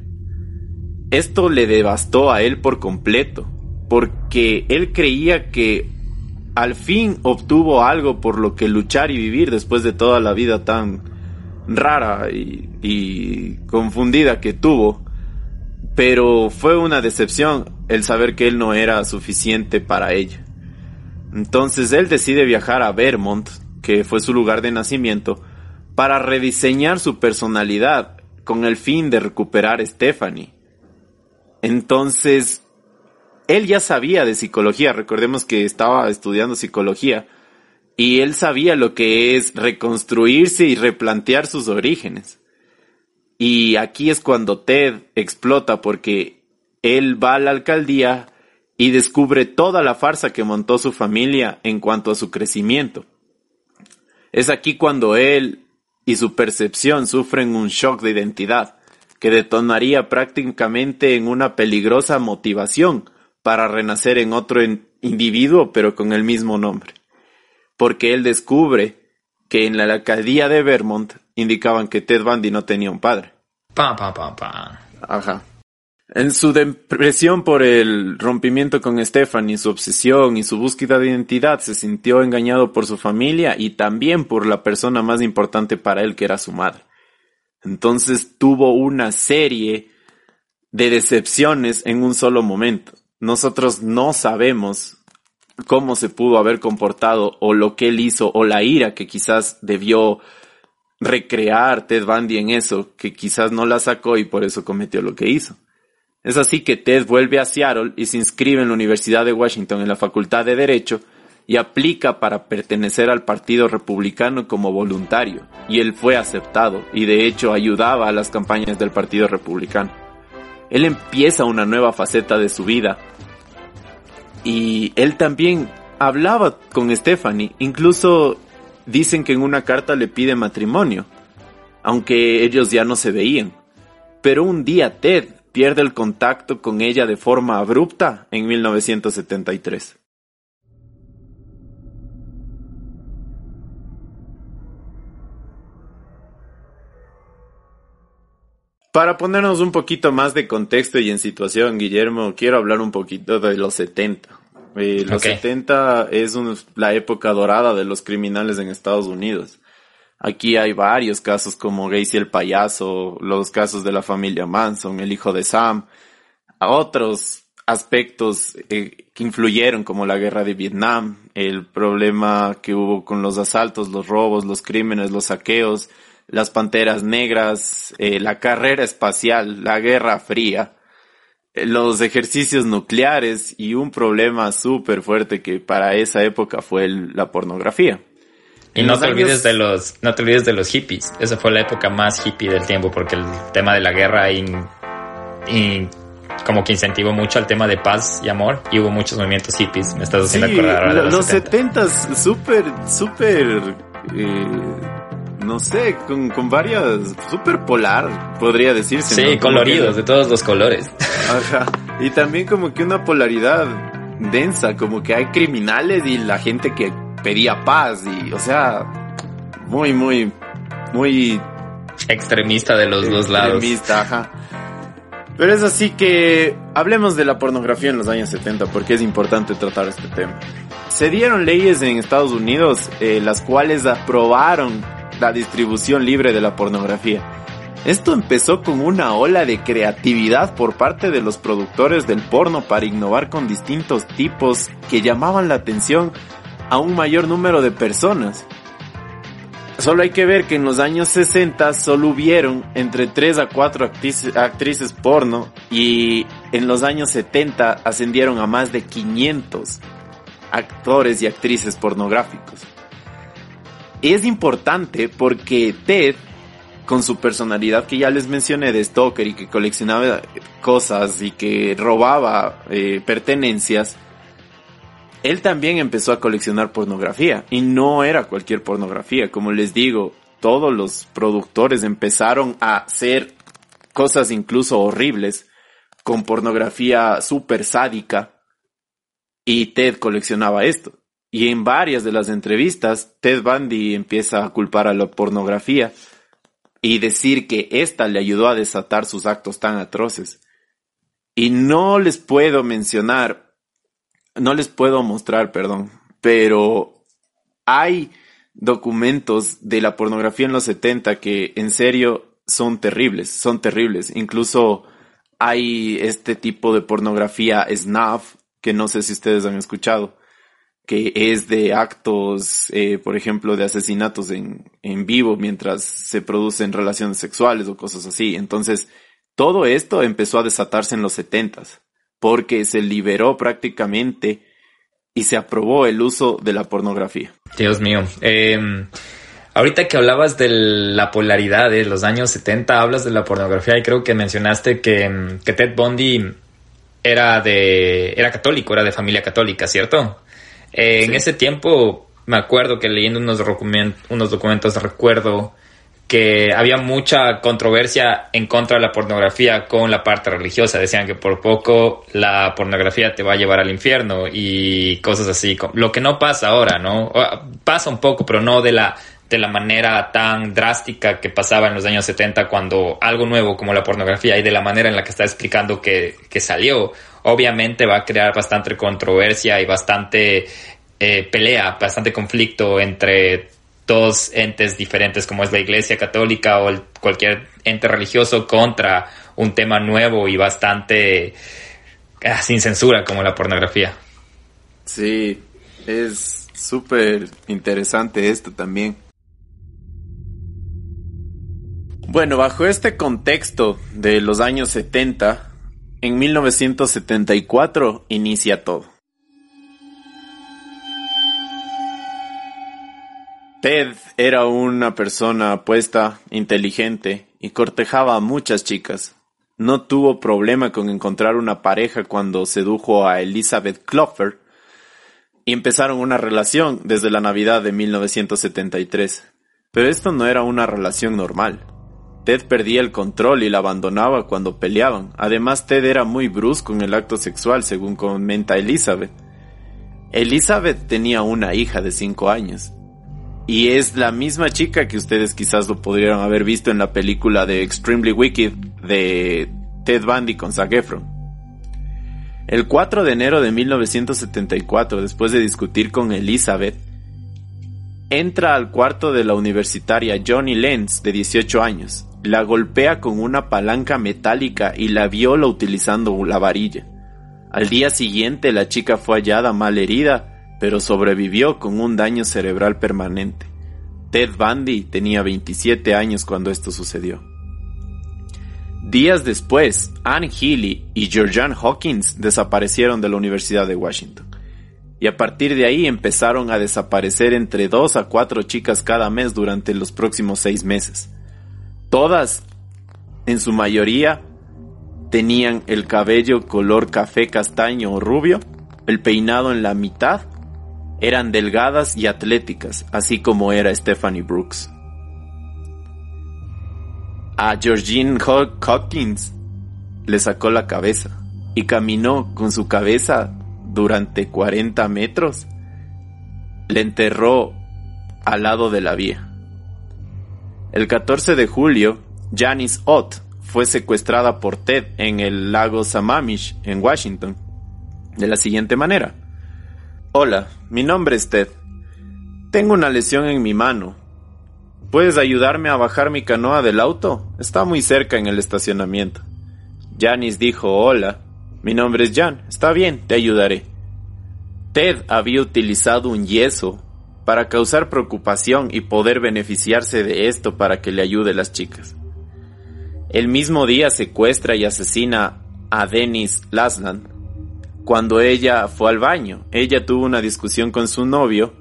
Esto le devastó a él por completo, porque él creía que al fin obtuvo algo por lo que luchar y vivir después de toda la vida tan rara y, confundida que tuvo. Pero fue una decepción el saber que él no era suficiente para ella. Entonces él decide viajar a Vermont, que fue su lugar de nacimiento, para rediseñar su personalidad con el fin de recuperar a Stephanie. Entonces él ya sabía de psicología, recordemos que estaba estudiando psicología, y él sabía lo que es reconstruirse y replantear sus orígenes. Y aquí es cuando Ted explota porque él va a la alcaldía y descubre toda la farsa que montó su familia en cuanto a su crecimiento. Es aquí cuando él y su percepción sufren un shock de identidad que detonaría prácticamente en una peligrosa motivación para renacer en otro individuo pero con el mismo nombre. Porque él descubre que en la alcaldía de Vermont indicaban que Ted Bundy no tenía un padre. Pa, pa, pa, pa. Ajá. En su depresión por el rompimiento con Stephanie, su obsesión y su búsqueda de identidad, se sintió engañado por su familia y también por la persona más importante para él, que era su madre. Entonces tuvo una serie de decepciones en un solo momento nosotros no sabemos cómo se pudo haber comportado o lo que él hizo o la ira que quizás debió recrear Ted Bundy en eso, que quizás no la sacó y por eso cometió lo que hizo. Es así que Ted vuelve a Seattle y se inscribe en la Universidad de Washington en la Facultad de Derecho y aplica para pertenecer al Partido Republicano como voluntario, y él fue aceptado y de hecho ayudaba a las campañas del Partido Republicano. Él empieza una nueva faceta de su vida. Y él también hablaba con Stephanie. Incluso dicen que en una carta le pide matrimonio. Aunque ellos ya no se veían. Pero un día Ted pierde el contacto con ella de forma abrupta en 1973. Para ponernos un poquito más de contexto y en situación, Guillermo, quiero hablar un poquito de los 70. Eh, los 70 es la época dorada de los criminales en Estados Unidos. Aquí hay varios casos como Gacy el payaso, los casos de la familia Manson, el hijo de Sam, otros aspectos eh, que influyeron como la guerra de Vietnam, el problema que hubo con los asaltos, los robos, los crímenes, los saqueos, las Panteras Negras, eh, la carrera espacial, la Guerra Fría, eh, los ejercicios nucleares y un problema súper fuerte que para esa época fue la pornografía. Y no te olvides de los, no te olvides de los hippies. Esa fue la época más hippie del tiempo porque el tema de la guerra y, como que incentivó mucho al tema de paz y amor y hubo muchos movimientos hippies. Me estás haciendo acordar ahora de los, los 70 súper, súper eh, no sé, con, con varias, super polar, podría decirse. Sí, coloridos, de todos los colores. Ajá. Y también como que una polaridad densa, como que hay criminales y la gente que pedía paz y, o sea, muy, muy, muy... Extremista de los dos lados. Extremista, ajá. Pero es así que hablemos de la pornografía en los años 70 porque es importante tratar este tema. Se dieron leyes en Estados Unidos eh, las cuales aprobaron la distribución libre de la pornografía. Esto empezó con una ola de creatividad por parte de los productores del porno para innovar con distintos tipos que llamaban la atención a un mayor número de personas. Solo hay que ver que en los años 60 solo hubieron entre 3 a 4 actrices, porno y en los años 70 ascendieron a más de 500 actores y actrices pornográficos es importante porque Ted, con su personalidad que ya les mencioné de Stoker y que coleccionaba cosas y que robaba eh, pertenencias, él también empezó a coleccionar pornografía y no era cualquier pornografía, como les digo, todos los productores empezaron a hacer cosas incluso horribles con pornografía súper sádica y Ted coleccionaba esto. Y en varias de las entrevistas, Ted Bundy empieza a culpar a la pornografía y decir que ésta le ayudó a desatar sus actos tan atroces. Y no les puedo mencionar, no les puedo mostrar, perdón, pero hay documentos de la pornografía en los 70 que en serio son terribles, son terribles. Incluso hay este tipo de pornografía snuff, que no sé si ustedes han escuchado, que es de actos, eh, por ejemplo, de asesinatos en, en vivo mientras se producen relaciones sexuales o cosas así. Entonces, todo esto empezó a desatarse en los setentas, porque se liberó prácticamente y se aprobó el uso de la pornografía. Dios mío. Eh, ahorita que hablabas de la polaridad de los años 70, hablas de la pornografía y creo que mencionaste que, que Ted Bundy era de era católico, era de familia católica, ¿cierto? Eh, En ese tiempo me acuerdo que leyendo unos, document unos documentos recuerdo que había mucha controversia en contra de la pornografía con la parte religiosa. Decían que por poco la pornografía te va a llevar al infierno y cosas así. Lo que no pasa ahora, ¿no? Pasa un poco, pero no de la, de la manera tan drástica que pasaba en los años 70 cuando algo nuevo como la pornografía y de la manera en la que está explicando que, que salió, obviamente va a crear bastante controversia y bastante eh, pelea, bastante conflicto entre dos entes diferentes como es la Iglesia Católica o el, cualquier ente religioso contra un tema nuevo y bastante ah, sin censura como la pornografía. Sí, es súper interesante esto también. Bueno, bajo este contexto de los años 70, en 1974 inicia todo. Ted era una persona apuesta, inteligente y cortejaba a muchas chicas. No tuvo problema con encontrar una pareja cuando sedujo a Elizabeth Clover y empezaron una relación desde la Navidad de 1973. Pero esto no era una relación normal. Ted perdía el control y la abandonaba cuando peleaban. Además, Ted era muy brusco en el acto sexual, según comenta Elizabeth. Elizabeth tenía una hija de cinco años y es la misma chica que ustedes quizás lo podrían haber visto en la película de Extremely Wicked de Ted Bundy con Zac Efron. El 4 de enero de 1974, después de discutir con Elizabeth, entra al cuarto de la universitaria Johnny Lenz, de 18 años, la golpea con una palanca metálica y la viola utilizando la varilla. Al día siguiente la chica fue hallada mal herida pero sobrevivió con un daño cerebral permanente. Ted Bundy tenía 27 años cuando esto sucedió. Días después, Anne Healy y Georgian Hawkins desaparecieron de la Universidad de Washington. Y a partir de ahí empezaron a desaparecer entre dos a cuatro chicas cada mes durante los próximos seis meses. Todas, en su mayoría, tenían el cabello color café castaño o rubio, el peinado en la mitad eran delgadas y atléticas, así como era Stephanie Brooks. A Georgine Hawkins le sacó la cabeza y caminó con su cabeza durante 40 metros. Le enterró al lado de la vía. El 14 de julio, Janice Ott fue secuestrada por Ted en el lago Sammamish, en Washington, de la siguiente manera. Hola, mi nombre es Ted. Tengo una lesión en mi mano. ¿Puedes ayudarme a bajar mi canoa del auto? Está muy cerca en el estacionamiento. Janice dijo, hola, mi nombre es Jan. Está bien, te ayudaré. Ted había utilizado un yeso para causar preocupación y poder beneficiarse de esto para que le ayude a las chicas. El mismo día secuestra y asesina a Dennis Lasland, cuando ella fue al baño. Ella tuvo una discusión con su novio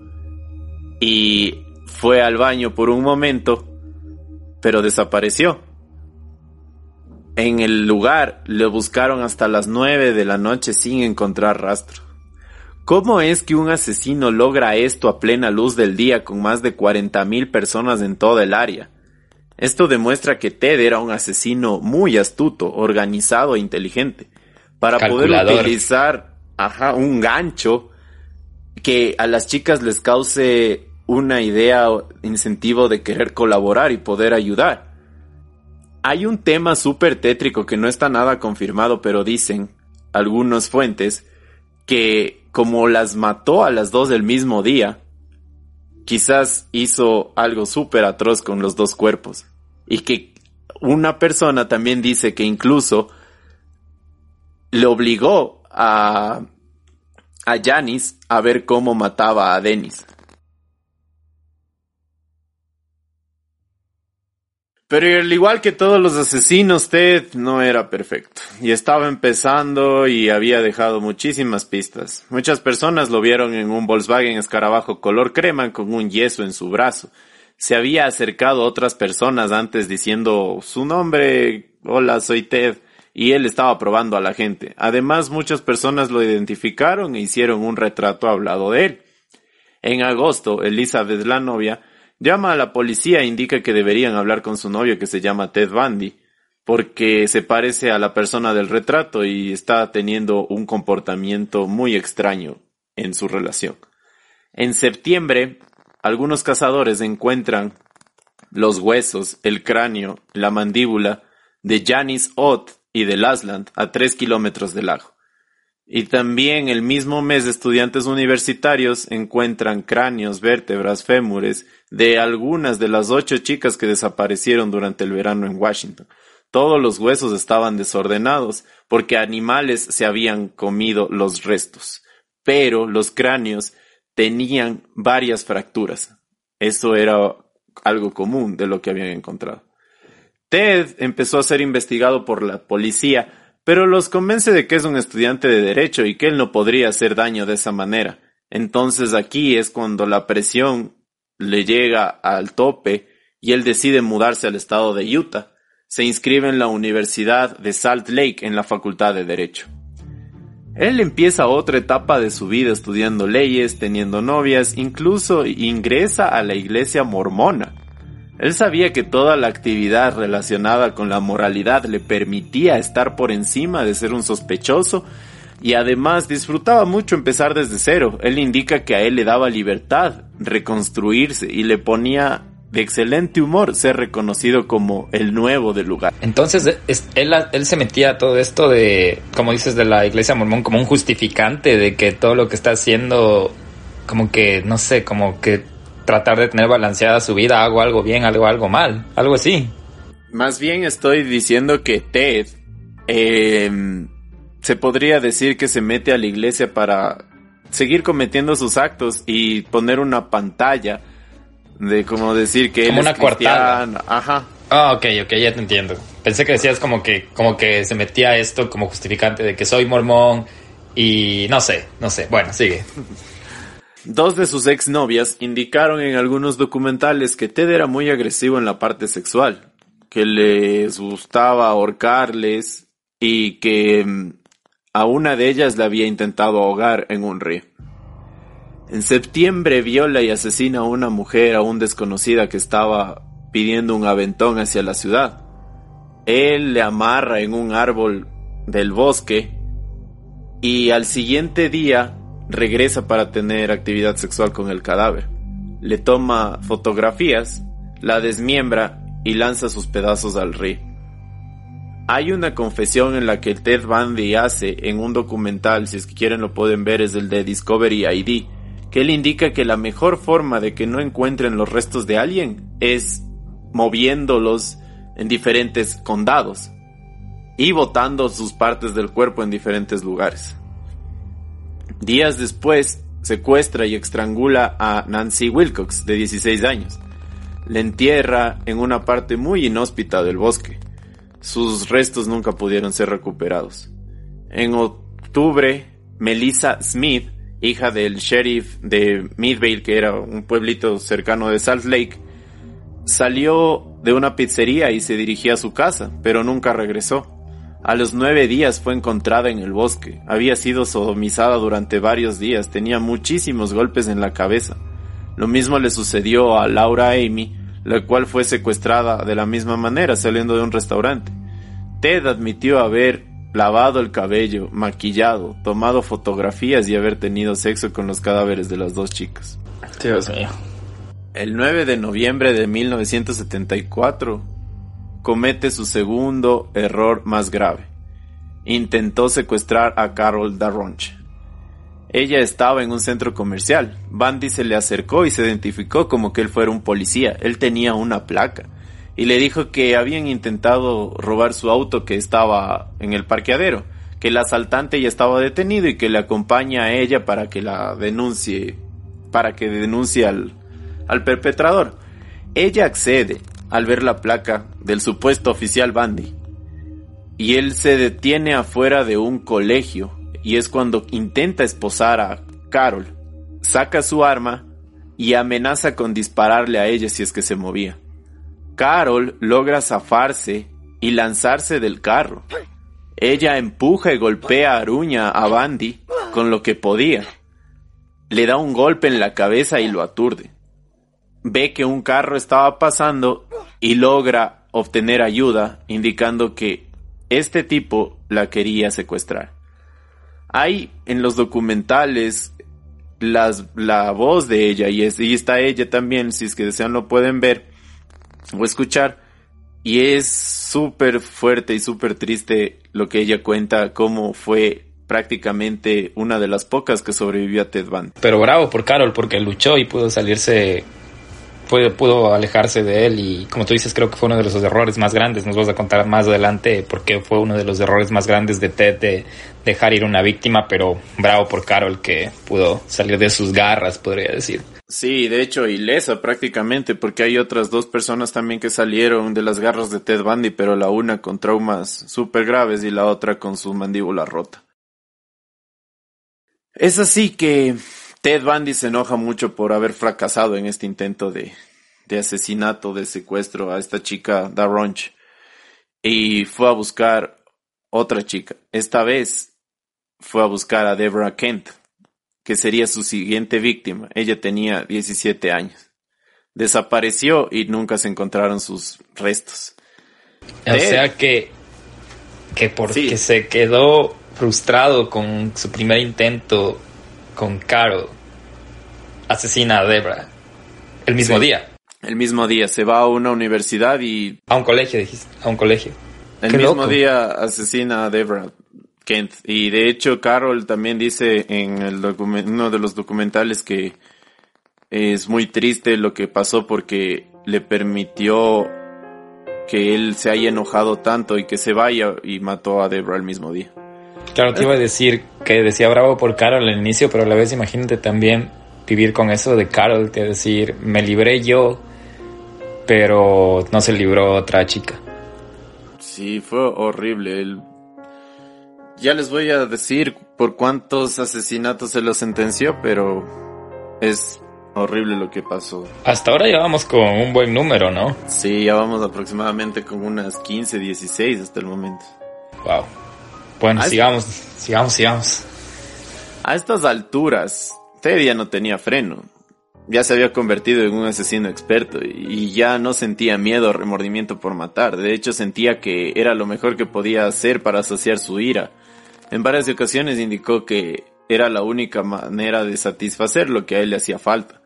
y fue al baño por un momento, pero desapareció. En el lugar le buscaron hasta las nueve de la noche sin encontrar rastro. ¿Cómo es que un asesino logra esto a plena luz del día con más de 40.000 personas en toda el área? Esto demuestra que Ted era un asesino muy astuto, organizado e inteligente, para poder utilizar ajá, un gancho que a las chicas les cause una idea o incentivo de querer colaborar y poder ayudar. Hay un tema súper tétrico que no está nada confirmado, pero dicen algunas fuentes que como las mató a las dos del mismo día, quizás hizo algo súper atroz con los dos cuerpos. Y que una persona también dice que incluso le obligó a a Janis a ver cómo mataba a Dennis. Pero al igual que todos los asesinos, Ted no era perfecto. Y estaba empezando y había dejado muchísimas pistas. Muchas personas lo vieron en un Volkswagen escarabajo color crema con un yeso en su brazo. Se había acercado a otras personas antes diciendo su nombre, hola, soy Ted, y él estaba probando a la gente. Además, muchas personas lo identificaron e hicieron un retrato hablado de él. En agosto, Elizabeth, la novia, llama a la policía e indica que deberían hablar con su novio que se llama Ted Bundy, porque se parece a la persona del retrato y está teniendo un comportamiento muy extraño en su relación. En septiembre, algunos cazadores encuentran los huesos, el cráneo, la mandíbula de Janice Ott y de Lasland a tres kilómetros del lago. Y también el mismo mes estudiantes universitarios encuentran cráneos, vértebras, fémures de algunas de las ocho chicas que desaparecieron durante el verano en Washington. Todos los huesos estaban desordenados porque animales se habían comido los restos, pero los cráneos tenían varias fracturas. Eso era algo común de lo que habían encontrado. Ted empezó a ser investigado por la policía, pero los convence de que es un estudiante de derecho y que él no podría hacer daño de esa manera. Entonces aquí es cuando la presión le llega al tope y él decide mudarse al estado de Utah. Se inscribe en la Universidad de Salt Lake en la Facultad de Derecho. Él empieza otra etapa de su vida estudiando leyes, teniendo novias, incluso ingresa a la iglesia mormona. Él sabía que toda la actividad relacionada con la moralidad le permitía estar por encima de ser un sospechoso y además disfrutaba mucho empezar desde cero. Él indica que a él le daba libertad reconstruirse y le ponía de excelente humor ser reconocido como el nuevo del lugar. Entonces, es- él, él se metía a todo esto de, como dices, de la iglesia mormón como un justificante de que todo lo que está haciendo, como que, no sé, como que tratar de tener balanceada su vida, hago algo bien, algo, algo mal, algo así. Más bien estoy diciendo que Ted eh, se podría decir que se mete a la iglesia para seguir cometiendo sus actos y poner una pantalla de como decir que Como es una coartada. cristiano. Ajá. Ah, ok, ok, ya te entiendo. Pensé que decías como que, como que se metía esto como justificante de que soy mormón y no sé, no sé. Bueno, sigue. Dos de sus exnovias indicaron en algunos documentales que Ted era muy agresivo en la parte sexual, que les gustaba ahorcarles y que mm, a una de ellas la había intentado ahogar en un río. En septiembre viola y asesina a una mujer aún desconocida que estaba pidiendo un aventón hacia la ciudad. Él le amarra en un árbol del bosque y al siguiente día regresa para tener actividad sexual con el cadáver. Le toma fotografías, la desmiembra y lanza sus pedazos al río. Hay una confesión en la que Ted Bundy hace en un documental, si es que quieren lo pueden ver, es el de Discovery ID, que él indica que la mejor forma de que no encuentren los restos de alguien es moviéndolos en diferentes condados y botando sus partes del cuerpo en diferentes lugares. Días después, secuestra y estrangula a Nancy Wilcox, de 16 años. La entierra en una parte muy inhóspita del bosque. Sus restos nunca pudieron ser recuperados. En octubre, Melissa Smith, hija del sheriff de Midvale, que era un pueblito cercano de Salt Lake, salió de una pizzería y se dirigía a su casa, pero nunca regresó. A los nueve días fue encontrada en el bosque. Había sido sodomizada durante varios días. Tenía muchísimos golpes en la cabeza. Lo mismo le sucedió a Laura Amy, la cual fue secuestrada de la misma manera saliendo de un restaurante. Ted admitió haber lavado el cabello, maquillado, tomado fotografías y haber tenido sexo con los cadáveres de las dos chicas. Dios mío. El 9 de noviembre de 1974 comete su segundo error más grave. Intentó secuestrar a Carol Darronch. Ella estaba en un centro comercial. Bandy se le acercó y se identificó como que él fuera un policía. Él tenía una placa y le dijo que habían intentado robar su auto que estaba en el parqueadero, que el asaltante ya estaba detenido y que le acompaña a ella para que la denuncie, para que denuncie al, al perpetrador. Ella accede al ver la placa del supuesto oficial Bandy y él se detiene afuera de un colegio y es cuando intenta esposar a Carol, saca su arma y amenaza con dispararle a ella si es que se movía. Carol logra zafarse y lanzarse del carro. Ella empuja y golpea a Aruña a Bandy con lo que podía. Le da un golpe en la cabeza y lo aturde. Ve que un carro estaba pasando y logra obtener ayuda, indicando que este tipo la quería secuestrar. Hay en los documentales las, la voz de ella y, es, y está ella también, si es que desean lo pueden ver o escuchar. Y es súper fuerte y súper triste lo que ella cuenta, cómo fue prácticamente una de las pocas que sobrevivió a Ted Bundy. Pero bravo por Carol porque luchó y pudo salirse, pudo, alejarse de él y como tú dices creo que fue uno de los errores más grandes. Nos vas a contar más adelante porque fue uno de los errores más grandes de Ted de dejar ir una víctima, pero bravo por Carol que pudo salir de sus garras, podría decir. Sí, de hecho, ilesa prácticamente, porque hay otras dos personas también que salieron de las garras de Ted Bundy, pero la una con traumas súper graves y la otra con su mandíbula rota. Es así que Ted Bundy se enoja mucho por haber fracasado en este intento de, de asesinato, de secuestro a esta chica Darronch. Y fue a buscar otra chica. Esta vez fue a buscar a Deborah Kent, que sería su siguiente víctima. Ella tenía 17 años. Desapareció y nunca se encontraron sus restos. O Ted- sea que, que porque Sí. se quedó frustrado con su primer intento con Carol, asesina a Debra el mismo Sí. día. El mismo día se va a una universidad y A un colegio, dijiste. A un colegio. el Qué mismo loco. día asesina a Deborah Kent. Y de hecho Carol también dice en el uno de los documentales que es muy triste lo que pasó porque le permitió que él se haya enojado tanto y que se vaya y mató a Deborah el mismo día. Claro, te iba a decir que decía bravo por Carol al inicio, pero a la vez imagínate también vivir con eso de Carol, de decir, me libré yo, pero no se libró otra chica. Sí, fue horrible. El- Ya les voy a decir por cuántos asesinatos se lo sentenció, pero es horrible lo que pasó. Hasta ahora llevamos con un buen número, ¿no? Sí, ya vamos aproximadamente con unas 15, 16 hasta el momento. Wow. Bueno, es- sigamos, sigamos, sigamos. A estas alturas, Ted ya no tenía freno. Ya se había convertido en un asesino experto y ya no sentía miedo o remordimiento por matar. De hecho, sentía que era lo mejor que podía hacer para saciar su ira. En varias ocasiones indicó que era la única manera de satisfacer lo que a él le hacía falta.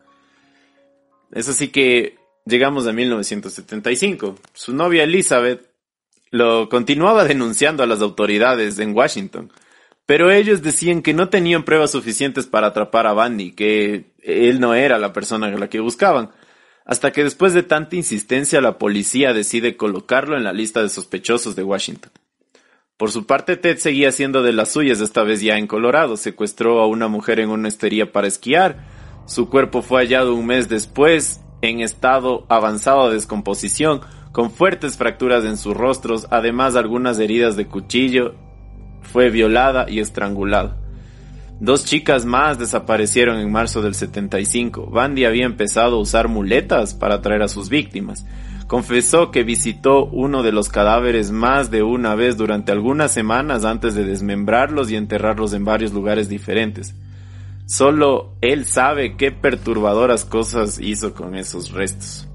Es así que llegamos a 1975. Su novia Elizabeth lo continuaba denunciando a las autoridades en Washington. Pero ellos decían que no tenían pruebas suficientes para atrapar a Bundy, que él no era la persona a la que buscaban. Hasta que después de tanta insistencia la policía decide colocarlo en la lista de sospechosos de Washington. Por su parte, Ted seguía siendo de las suyas, esta vez ya en Colorado. Secuestró a una mujer en una estería para esquiar. Su cuerpo fue hallado un mes después, en estado avanzado de descomposición, con fuertes fracturas en sus rostros, además de algunas heridas de cuchillo. Fue violada y estrangulada. Dos chicas más desaparecieron en marzo del 75. Bundy había empezado a usar muletas para atraer a sus víctimas. confesó que visitó uno de los cadáveres más de una vez durante algunas semanas antes de desmembrarlos y enterrarlos en varios lugares diferentes. Solo él sabe qué perturbadoras cosas hizo con esos restos.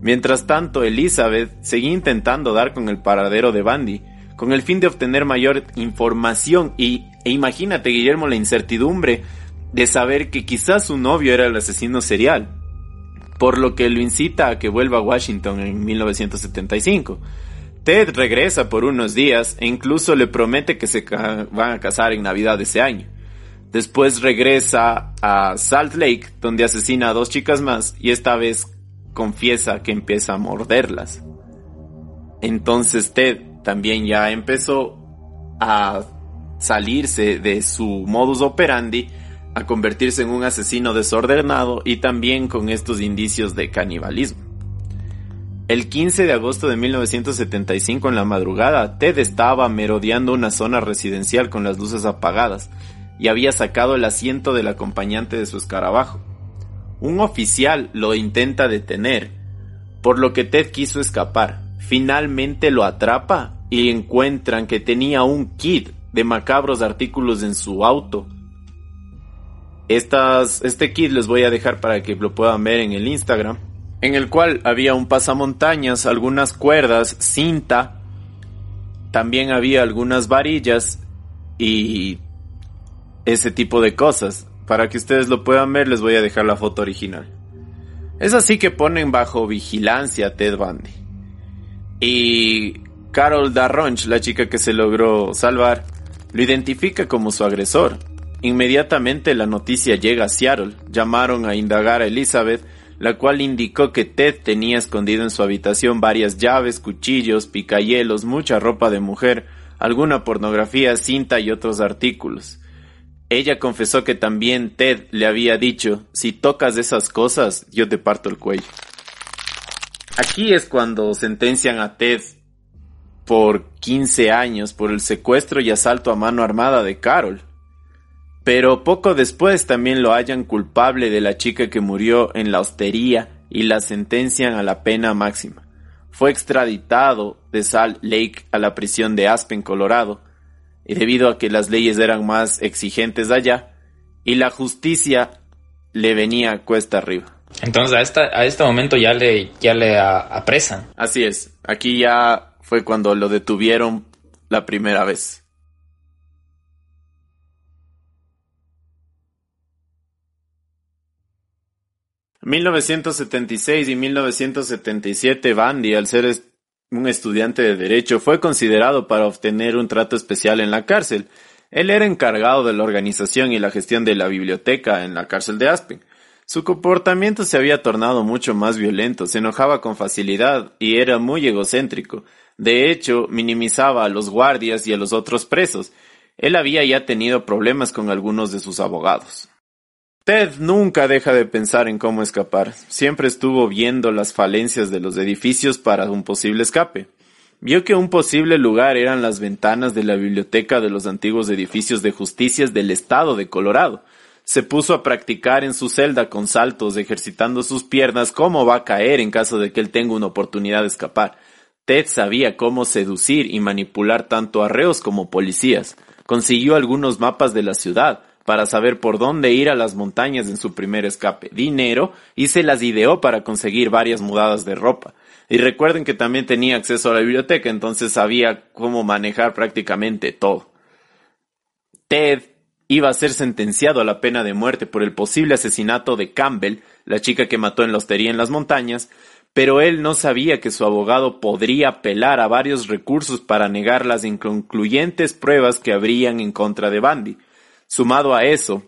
Mientras tanto, Elizabeth seguía intentando dar con el paradero de Bandy, con el fin de obtener mayor información y, e imagínate, Guillermo, la incertidumbre de saber que quizás su novio era el asesino serial por lo que lo incita a que vuelva a Washington en 1975. Ted regresa por unos días e incluso le promete que se van a casar en Navidad ese año. Después regresa a Salt Lake, donde asesina a dos chicas más y esta vez confiesa que empieza a morderlas. Entonces Ted también ya empezó a salirse de su modus operandi a convertirse en un asesino desordenado y también con estos indicios de canibalismo. El 15 de agosto de 1975 en la madrugada, Ted estaba merodeando una zona residencial con las luces apagadas y había sacado el asiento del acompañante de su escarabajo. Un oficial lo intenta detener, por lo que Ted quiso escapar. Finalmente lo atrapa y encuentran que tenía un kit de macabros artículos en su auto estas, este kit les voy a dejar para que lo puedan ver en el Instagram, en el cual había un pasamontañas, algunas cuerdas, cinta, también había algunas varillas y ese tipo de cosas. Para que ustedes lo puedan ver les voy a dejar la foto original. Es así que ponen bajo vigilancia a Ted Bundy. Y Carol Darronch, la chica que se logró salvar, lo identifica como su agresor Inmediatamente la noticia llega a Seattle. Llamaron a indagar a Elizabeth, la cual indicó que Ted tenía escondido en su habitación varias llaves, cuchillos, picayelos, mucha ropa de mujer, alguna pornografía, cinta y otros artículos. Ella confesó que también Ted le había dicho, si tocas esas cosas, yo te parto el cuello. Aquí es cuando sentencian a Ted por 15 años por el secuestro y asalto a mano armada de Carol pero poco después también lo hallan culpable de la chica que murió en la hostería y la sentencian a la pena máxima. Fue extraditado de Salt Lake a la prisión de Aspen, Colorado, debido a que las leyes eran más exigentes allá, y la justicia le venía cuesta arriba. Entonces a, esta, a este momento ya le, ya le apresan. Así es, aquí ya fue cuando lo detuvieron la primera vez. 1976 y 1977 Bandy, al ser un estudiante de derecho, fue considerado para obtener un trato especial en la cárcel. Él era encargado de la organización y la gestión de la biblioteca en la cárcel de Aspen. Su comportamiento se había tornado mucho más violento, se enojaba con facilidad y era muy egocéntrico. De hecho, minimizaba a los guardias y a los otros presos. Él había ya tenido problemas con algunos de sus abogados. Ted nunca deja de pensar en cómo escapar. Siempre estuvo viendo las falencias de los edificios para un posible escape. Vio que un posible lugar eran las ventanas de la biblioteca de los antiguos edificios de justicias del estado de Colorado. Se puso a practicar en su celda con saltos, ejercitando sus piernas cómo va a caer en caso de que él tenga una oportunidad de escapar. Ted sabía cómo seducir y manipular tanto a reos como policías. Consiguió algunos mapas de la ciudad, para saber por dónde ir a las montañas en su primer escape, dinero y se las ideó para conseguir varias mudadas de ropa. Y recuerden que también tenía acceso a la biblioteca, entonces sabía cómo manejar prácticamente todo. Ted iba a ser sentenciado a la pena de muerte por el posible asesinato de Campbell, la chica que mató en la hostería en las montañas, pero él no sabía que su abogado podría apelar a varios recursos para negar las inconcluyentes pruebas que habrían en contra de Bandy. Sumado a eso,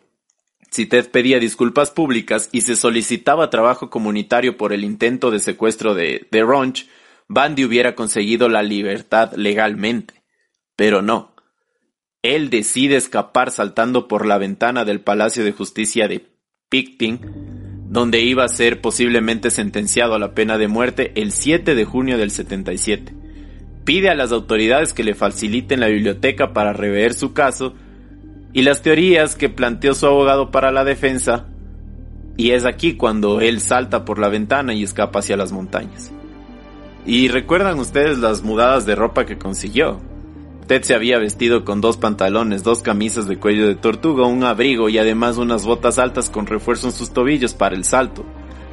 si Ted pedía disculpas públicas y se solicitaba trabajo comunitario por el intento de secuestro de, de Ronch, Bandy hubiera conseguido la libertad legalmente. Pero no. Él decide escapar saltando por la ventana del Palacio de Justicia de Picting, donde iba a ser posiblemente sentenciado a la pena de muerte el 7 de junio del 77. Pide a las autoridades que le faciliten la biblioteca para rever su caso, y las teorías que planteó su abogado para la defensa, y es aquí cuando él salta por la ventana y escapa hacia las montañas. Y recuerdan ustedes las mudadas de ropa que consiguió. Ted se había vestido con dos pantalones, dos camisas de cuello de tortuga, un abrigo y además unas botas altas con refuerzo en sus tobillos para el salto.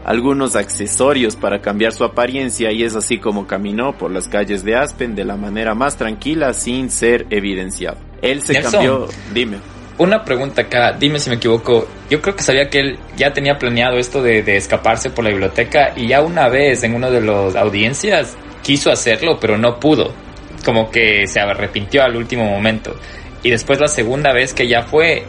Algunos accesorios para cambiar su apariencia y es así como caminó por las calles de Aspen de la manera más tranquila sin ser evidenciado. Él se Nelson. cambió, dime. Una pregunta acá, dime si me equivoco. Yo creo que sabía que él ya tenía planeado esto de, de escaparse por la biblioteca y ya una vez en una de las audiencias quiso hacerlo, pero no pudo. Como que se arrepintió al último momento. Y después la segunda vez que ya fue,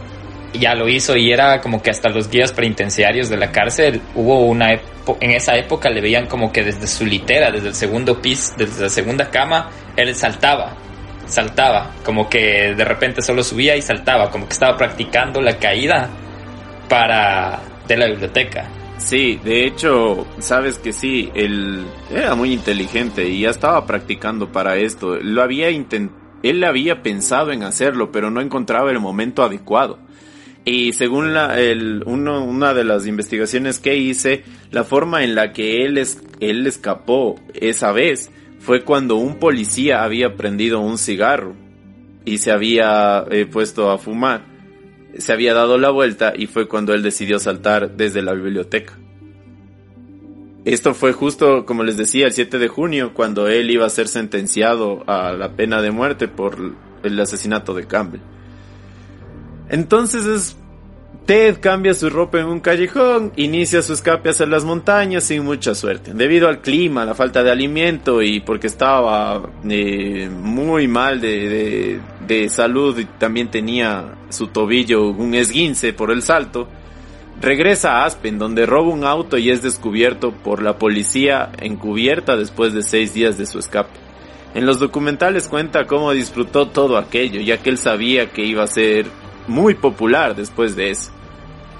ya lo hizo y era como que hasta los guías penitenciarios de la cárcel hubo una en esa época le veían como que desde su litera, desde el segundo piso, desde la segunda cama, él saltaba saltaba, como que de repente solo subía y saltaba, como que estaba practicando la caída para de la biblioteca. Sí, de hecho, sabes que sí, él era muy inteligente y ya estaba practicando para esto. Lo había él había pensado en hacerlo, pero no encontraba el momento adecuado. Y según la, el, uno, una de las investigaciones que hice, la forma en la que él, es, él escapó esa vez fue cuando un policía había prendido un cigarro y se había eh, puesto a fumar. Se había dado la vuelta y fue cuando él decidió saltar desde la biblioteca. Esto fue justo, como les decía, el 7 de junio, cuando él iba a ser sentenciado a la pena de muerte por el asesinato de Campbell. Entonces es Ted cambia su ropa en un callejón, inicia su escape hacia las montañas sin mucha suerte. Debido al clima, la falta de alimento y porque estaba eh, muy mal de, de, de salud y también tenía su tobillo un esguince por el salto, regresa a Aspen donde roba un auto y es descubierto por la policía encubierta después de seis días de su escape. En los documentales cuenta cómo disfrutó todo aquello, ya que él sabía que iba a ser muy popular después de eso.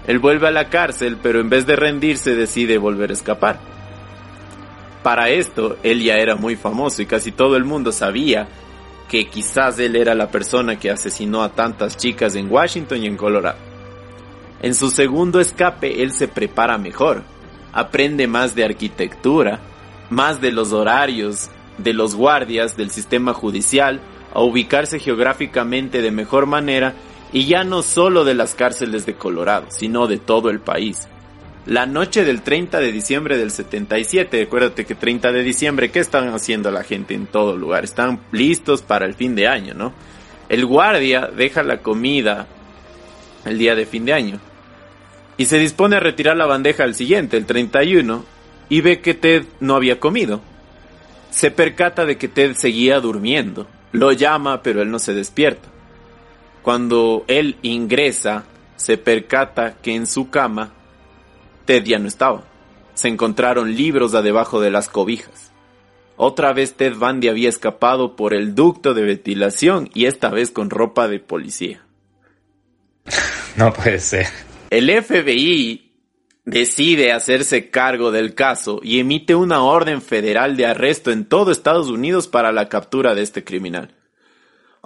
Él vuelve a la cárcel, pero en vez de rendirse decide volver a escapar. Para esto, él ya era muy famoso y casi todo el mundo sabía que quizás él era la persona que asesinó a tantas chicas en Washington y en Colorado. En su segundo escape, él se prepara mejor, aprende más de arquitectura, más de los horarios, de los guardias, del sistema judicial, a ubicarse geográficamente de mejor manera y ya no solo de las cárceles de Colorado, sino de todo el país. La noche del 30 de diciembre del 77, acuérdate que 30 de diciembre, ¿qué están haciendo la gente en todo lugar? Están listos para el fin de año, ¿no? El guardia deja la comida el día de fin de año y se dispone a retirar la bandeja al siguiente, el 31, y ve que Ted no había comido. Se percata de que Ted seguía durmiendo. Lo llama, pero él no se despierta. Cuando él ingresa, se percata que en su cama Ted ya no estaba. Se encontraron libros a debajo de las cobijas. Otra vez Ted Bundy había escapado por el ducto de ventilación y esta vez con ropa de policía. No puede ser. El FBI decide hacerse cargo del caso y emite una orden federal de arresto en todo Estados Unidos para la captura de este criminal.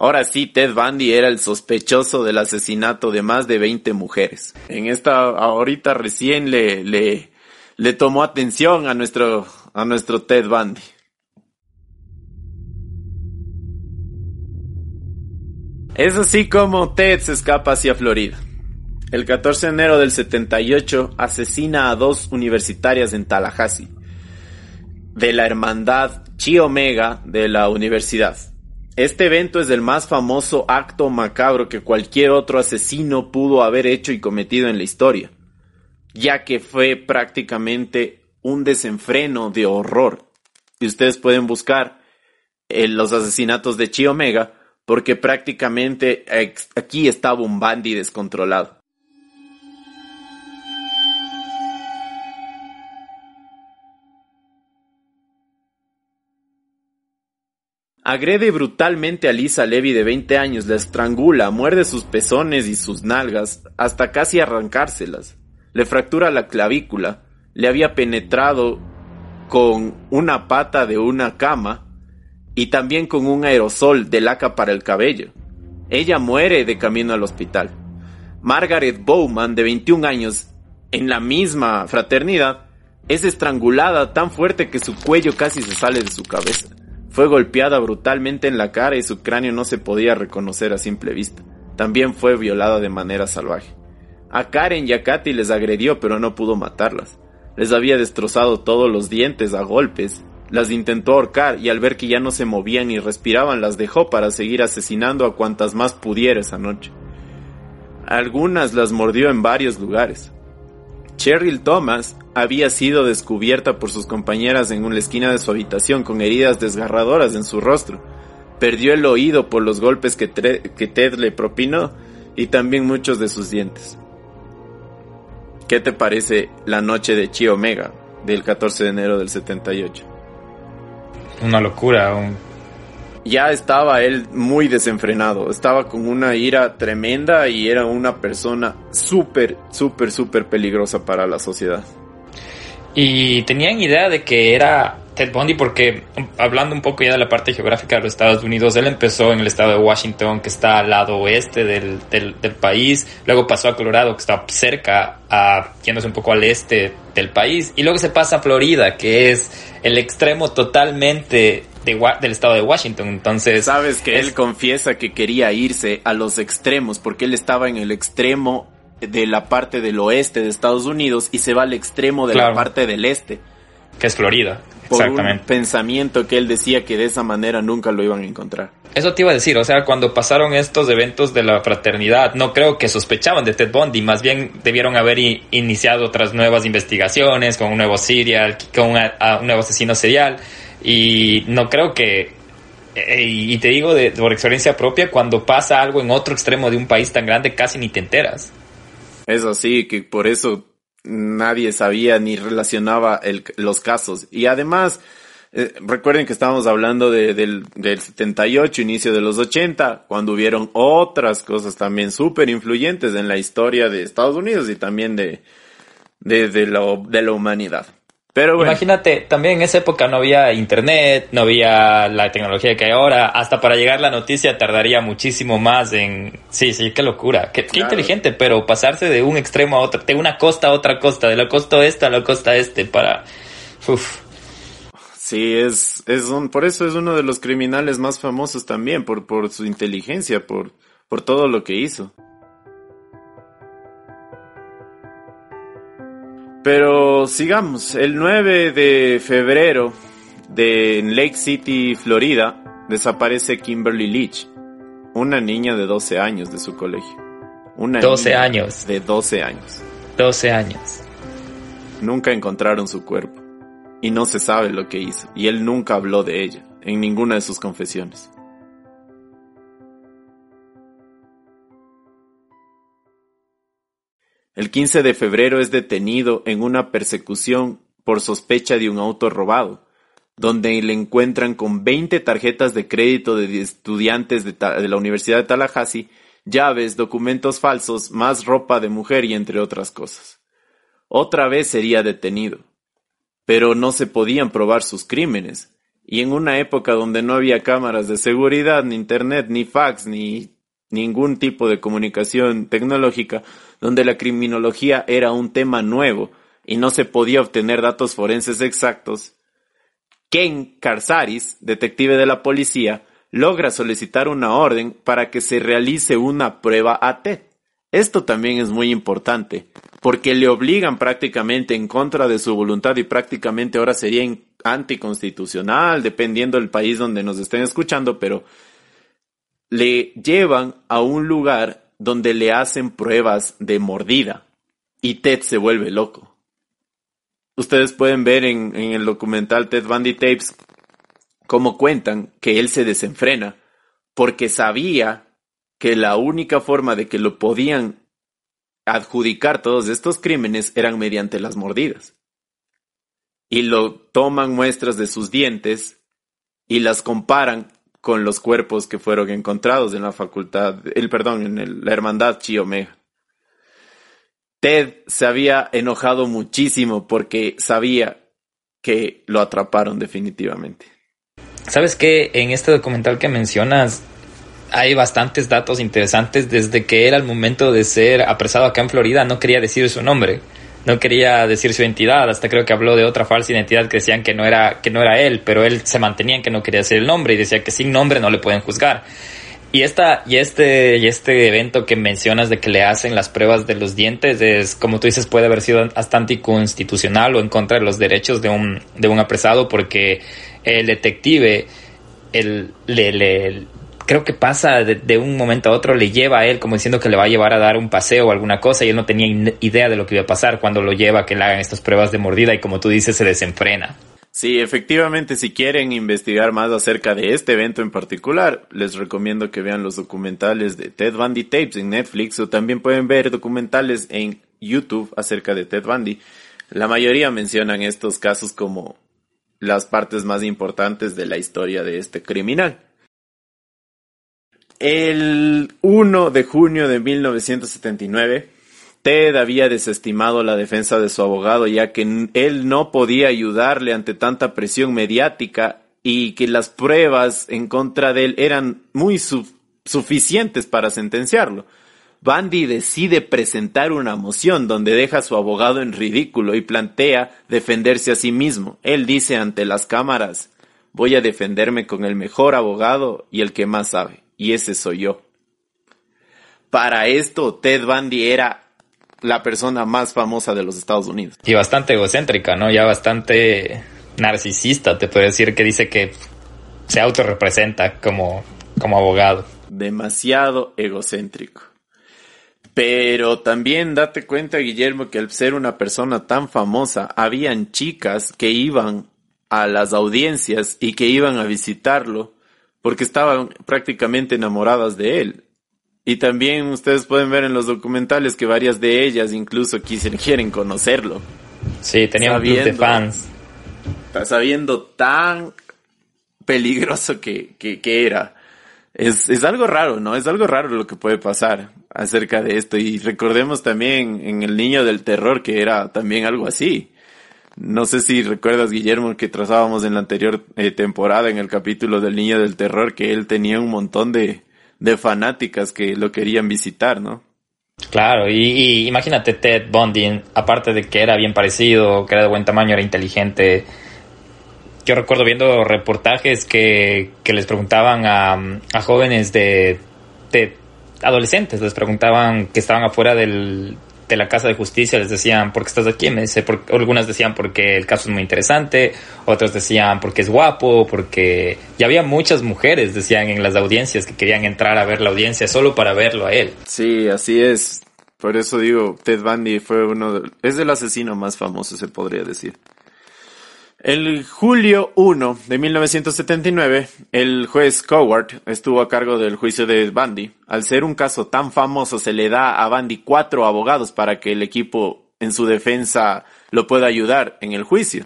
Ahora sí, Ted Bundy era el sospechoso del asesinato de más de 20 mujeres. En esta, ahorita recién le, le, le tomó atención a nuestro, a nuestro Ted Bundy. Es así como Ted se escapa hacia Florida. El 14 de enero del 78 asesina a dos universitarias en Tallahassee, de la hermandad Chi Omega de la universidad. Este evento es el más famoso acto macabro que cualquier otro asesino pudo haber hecho y cometido en la historia, ya que fue prácticamente un desenfreno de horror. Y ustedes pueden buscar eh, los asesinatos de Chi Omega, porque prácticamente aquí estaba un Bundy descontrolado. Agrede brutalmente a Lisa Levy de 20 años, la estrangula, muerde sus pezones y sus nalgas hasta casi arrancárselas. Le fractura la clavícula, le había penetrado con una pata de una cama y también con un aerosol de laca para el cabello. Ella muere de camino al hospital. Margaret Bowman, de 21 años, en la misma fraternidad, Es estrangulada tan fuerte que su cuello casi se sale de su cabeza. Fue golpeada brutalmente en la cara y su cráneo no se podía reconocer a simple vista. También fue violada de manera salvaje. A Karen y a Katy les agredió pero no pudo matarlas. Les había destrozado todos los dientes a golpes. Las intentó ahorcar y al ver que ya no se movían ni respiraban las dejó para seguir asesinando a cuantas más pudiera esa noche. Algunas las mordió en varios lugares. Cheryl Thomas había sido descubierta por sus compañeras en una esquina de su habitación con heridas desgarradoras en su rostro. Perdió el oído por los golpes que, que Ted le propinó y también muchos de sus dientes. ¿Qué te parece la noche de Chi Omega del 14 de enero del 78? Una locura. Ya estaba él muy desenfrenado, estaba con una ira tremenda y era una persona súper, súper, súper peligrosa para la sociedad. Y tenían idea de que era Ted Bundy porque hablando un poco ya de la parte geográfica de los Estados Unidos, él empezó en el estado de Washington, que está al lado oeste del, del, país, luego pasó a Colorado, que está cerca, a, yéndose un poco al este del país, y luego se pasa a Florida, que es el extremo totalmente de, del estado de Washington. Entonces... Sabes que él confiesa que quería irse a los extremos, porque él estaba en el extremo de la parte del oeste de Estados Unidos y se va al extremo de la parte del este. Que es Florida por un pensamiento que él decía que de esa manera nunca lo iban a encontrar. Eso te iba a decir, o sea, cuando pasaron estos eventos de la fraternidad, no creo que sospechaban de Ted Bundy, más bien debieron haber iniciado otras nuevas investigaciones con un nuevo serial, con un nuevo asesino serial, y no creo que, eh, y te digo de, por experiencia propia, cuando pasa algo en otro extremo de un país tan grande, casi ni te enteras. Es así, que por eso nadie sabía ni relacionaba el, los casos. Y además, eh, recuerden que estábamos hablando de, del, del 78, inicio de los 80, cuando hubieron otras cosas también súper influyentes en la historia de Estados Unidos y también de, de, de, lo, de la humanidad. Pero Imagínate, también en esa época no había internet, no había la tecnología que hay ahora. Hasta para llegar la noticia tardaría muchísimo más en... Sí, sí, qué locura. Qué, inteligente, pero pasarse de un extremo a otro, de una costa a otra costa, de la costa oeste a la costa este para... Uf. Sí, es, es un, por eso es uno de los criminales más famosos también, por, por su inteligencia, por, por todo lo que hizo. Pero sigamos, el 9 de febrero de Lake City, Florida, desaparece Kimberly Leach, una niña de 12 años de su colegio. Una 12 años. De 12 años. 12 años. Nunca encontraron su cuerpo y no se sabe lo que hizo, y él nunca habló de ella en ninguna de sus confesiones. El 15 de febrero es detenido en una persecución por sospecha de un auto robado, donde le encuentran con 20 tarjetas de crédito de estudiantes de, la Universidad de Tallahassee, llaves, documentos falsos, más ropa de mujer y entre otras cosas. Otra vez sería detenido, pero no se podían probar sus crímenes, y en una época donde no había cámaras de seguridad, ni internet, ni fax, ni ningún tipo de comunicación tecnológica, donde la criminología era un tema nuevo y no se podía obtener datos forenses exactos, Ken Carzaris, detective de la policía, logra solicitar una orden para que se realice una prueba AT. Esto también es muy importante, porque le obligan prácticamente en contra de su voluntad y prácticamente ahora sería anticonstitucional, dependiendo del país donde nos estén escuchando, pero le llevan a un lugar donde le hacen pruebas de mordida y Ted se vuelve loco. Ustedes pueden ver en, el documental Ted Bundy Tapes cómo cuentan que él se desenfrena porque sabía que la única forma de que lo podían adjudicar todos estos crímenes eran mediante las mordidas. Y lo toman muestras de sus dientes y las comparan con los cuerpos que fueron encontrados en la facultad, el perdón, en la hermandad Chi Omega. Ted se había enojado muchísimo porque sabía que lo atraparon definitivamente. ¿Sabes qué? En este documental que mencionas hay bastantes datos interesantes desde que era el momento de ser apresado acá en Florida, no quería decir su nombre. No quería decir su identidad, hasta creo que habló de otra falsa identidad que decían que no era, que no era él, pero él se mantenía en que no quería decir el nombre y decía que sin nombre no le pueden juzgar. Y esta, y este, y este evento que mencionas de que le hacen las pruebas de los dientes es, como tú dices, puede haber sido hasta anticonstitucional o en contra de los derechos de un, de un apresado porque el detective, el, le, le, creo que pasa de, un momento a otro, le lleva a él como diciendo que le va a llevar a dar un paseo o alguna cosa y él no tenía idea de lo que iba a pasar cuando lo lleva que le hagan estas pruebas de mordida y como tú dices, se desenfrena. Sí, efectivamente, si quieren investigar más acerca de este evento en particular, les recomiendo que vean los documentales de Ted Bundy Tapes en Netflix o también pueden ver documentales en YouTube acerca de Ted Bundy. La mayoría mencionan estos casos como las partes más importantes de la historia de este criminal. El 1 de junio de 1979, Ted había desestimado la defensa de su abogado ya que él no podía ayudarle ante tanta presión mediática y que las pruebas en contra de él eran muy su suficientes para sentenciarlo. Bundy decide presentar una moción donde deja a su abogado en ridículo y plantea defenderse a sí mismo. Él dice ante las cámaras, voy a defenderme con el mejor abogado y el que más sabe, y ese soy yo. Para esto, Ted Bundy era la persona más famosa de los Estados Unidos. Y bastante egocéntrica, ¿no? Ya bastante narcisista, te puedo decir que dice que se autorrepresenta como, como abogado. Demasiado egocéntrico. Pero también date cuenta, Guillermo, que al ser una persona tan famosa, habían chicas que iban a las audiencias y que iban a visitarlo porque estaban prácticamente enamoradas de él. Y también ustedes pueden ver en los documentales que varias de ellas incluso quisieron, quieren conocerlo. Sí, tenía un club de fans. Sabiendo tan peligroso que, que, que era. Es, es, algo raro, ¿no? Es algo raro lo que puede pasar acerca de esto. Y recordemos también en El Niño del Terror que era también algo así. No sé si recuerdas, Guillermo, que trazábamos en la anterior eh, temporada, en el capítulo del Niño del Terror, que él tenía un montón de, de fanáticas que lo querían visitar, ¿no? Claro, y, y, imagínate Ted Bundy, aparte de que era bien parecido, que era de buen tamaño, era inteligente. Yo recuerdo viendo reportajes que, que les preguntaban a, a jóvenes de, de adolescentes, les preguntaban que estaban afuera del, de la Casa de Justicia les decían, ¿por qué estás aquí? Me dice, algunas decían porque el caso es muy interesante, otras decían porque es guapo, porque ya había muchas mujeres, decían en las audiencias, que querían entrar a ver la audiencia solo para verlo a él. Sí, así es. Por eso digo, Ted Bundy fue uno, de, es el asesino más famoso, se podría decir. El julio 1 de 1979, el juez Coward estuvo a cargo del juicio de Bundy. Al ser un caso tan famoso, se le da a Bundy cuatro abogados para que el equipo en su defensa lo pueda ayudar en el juicio.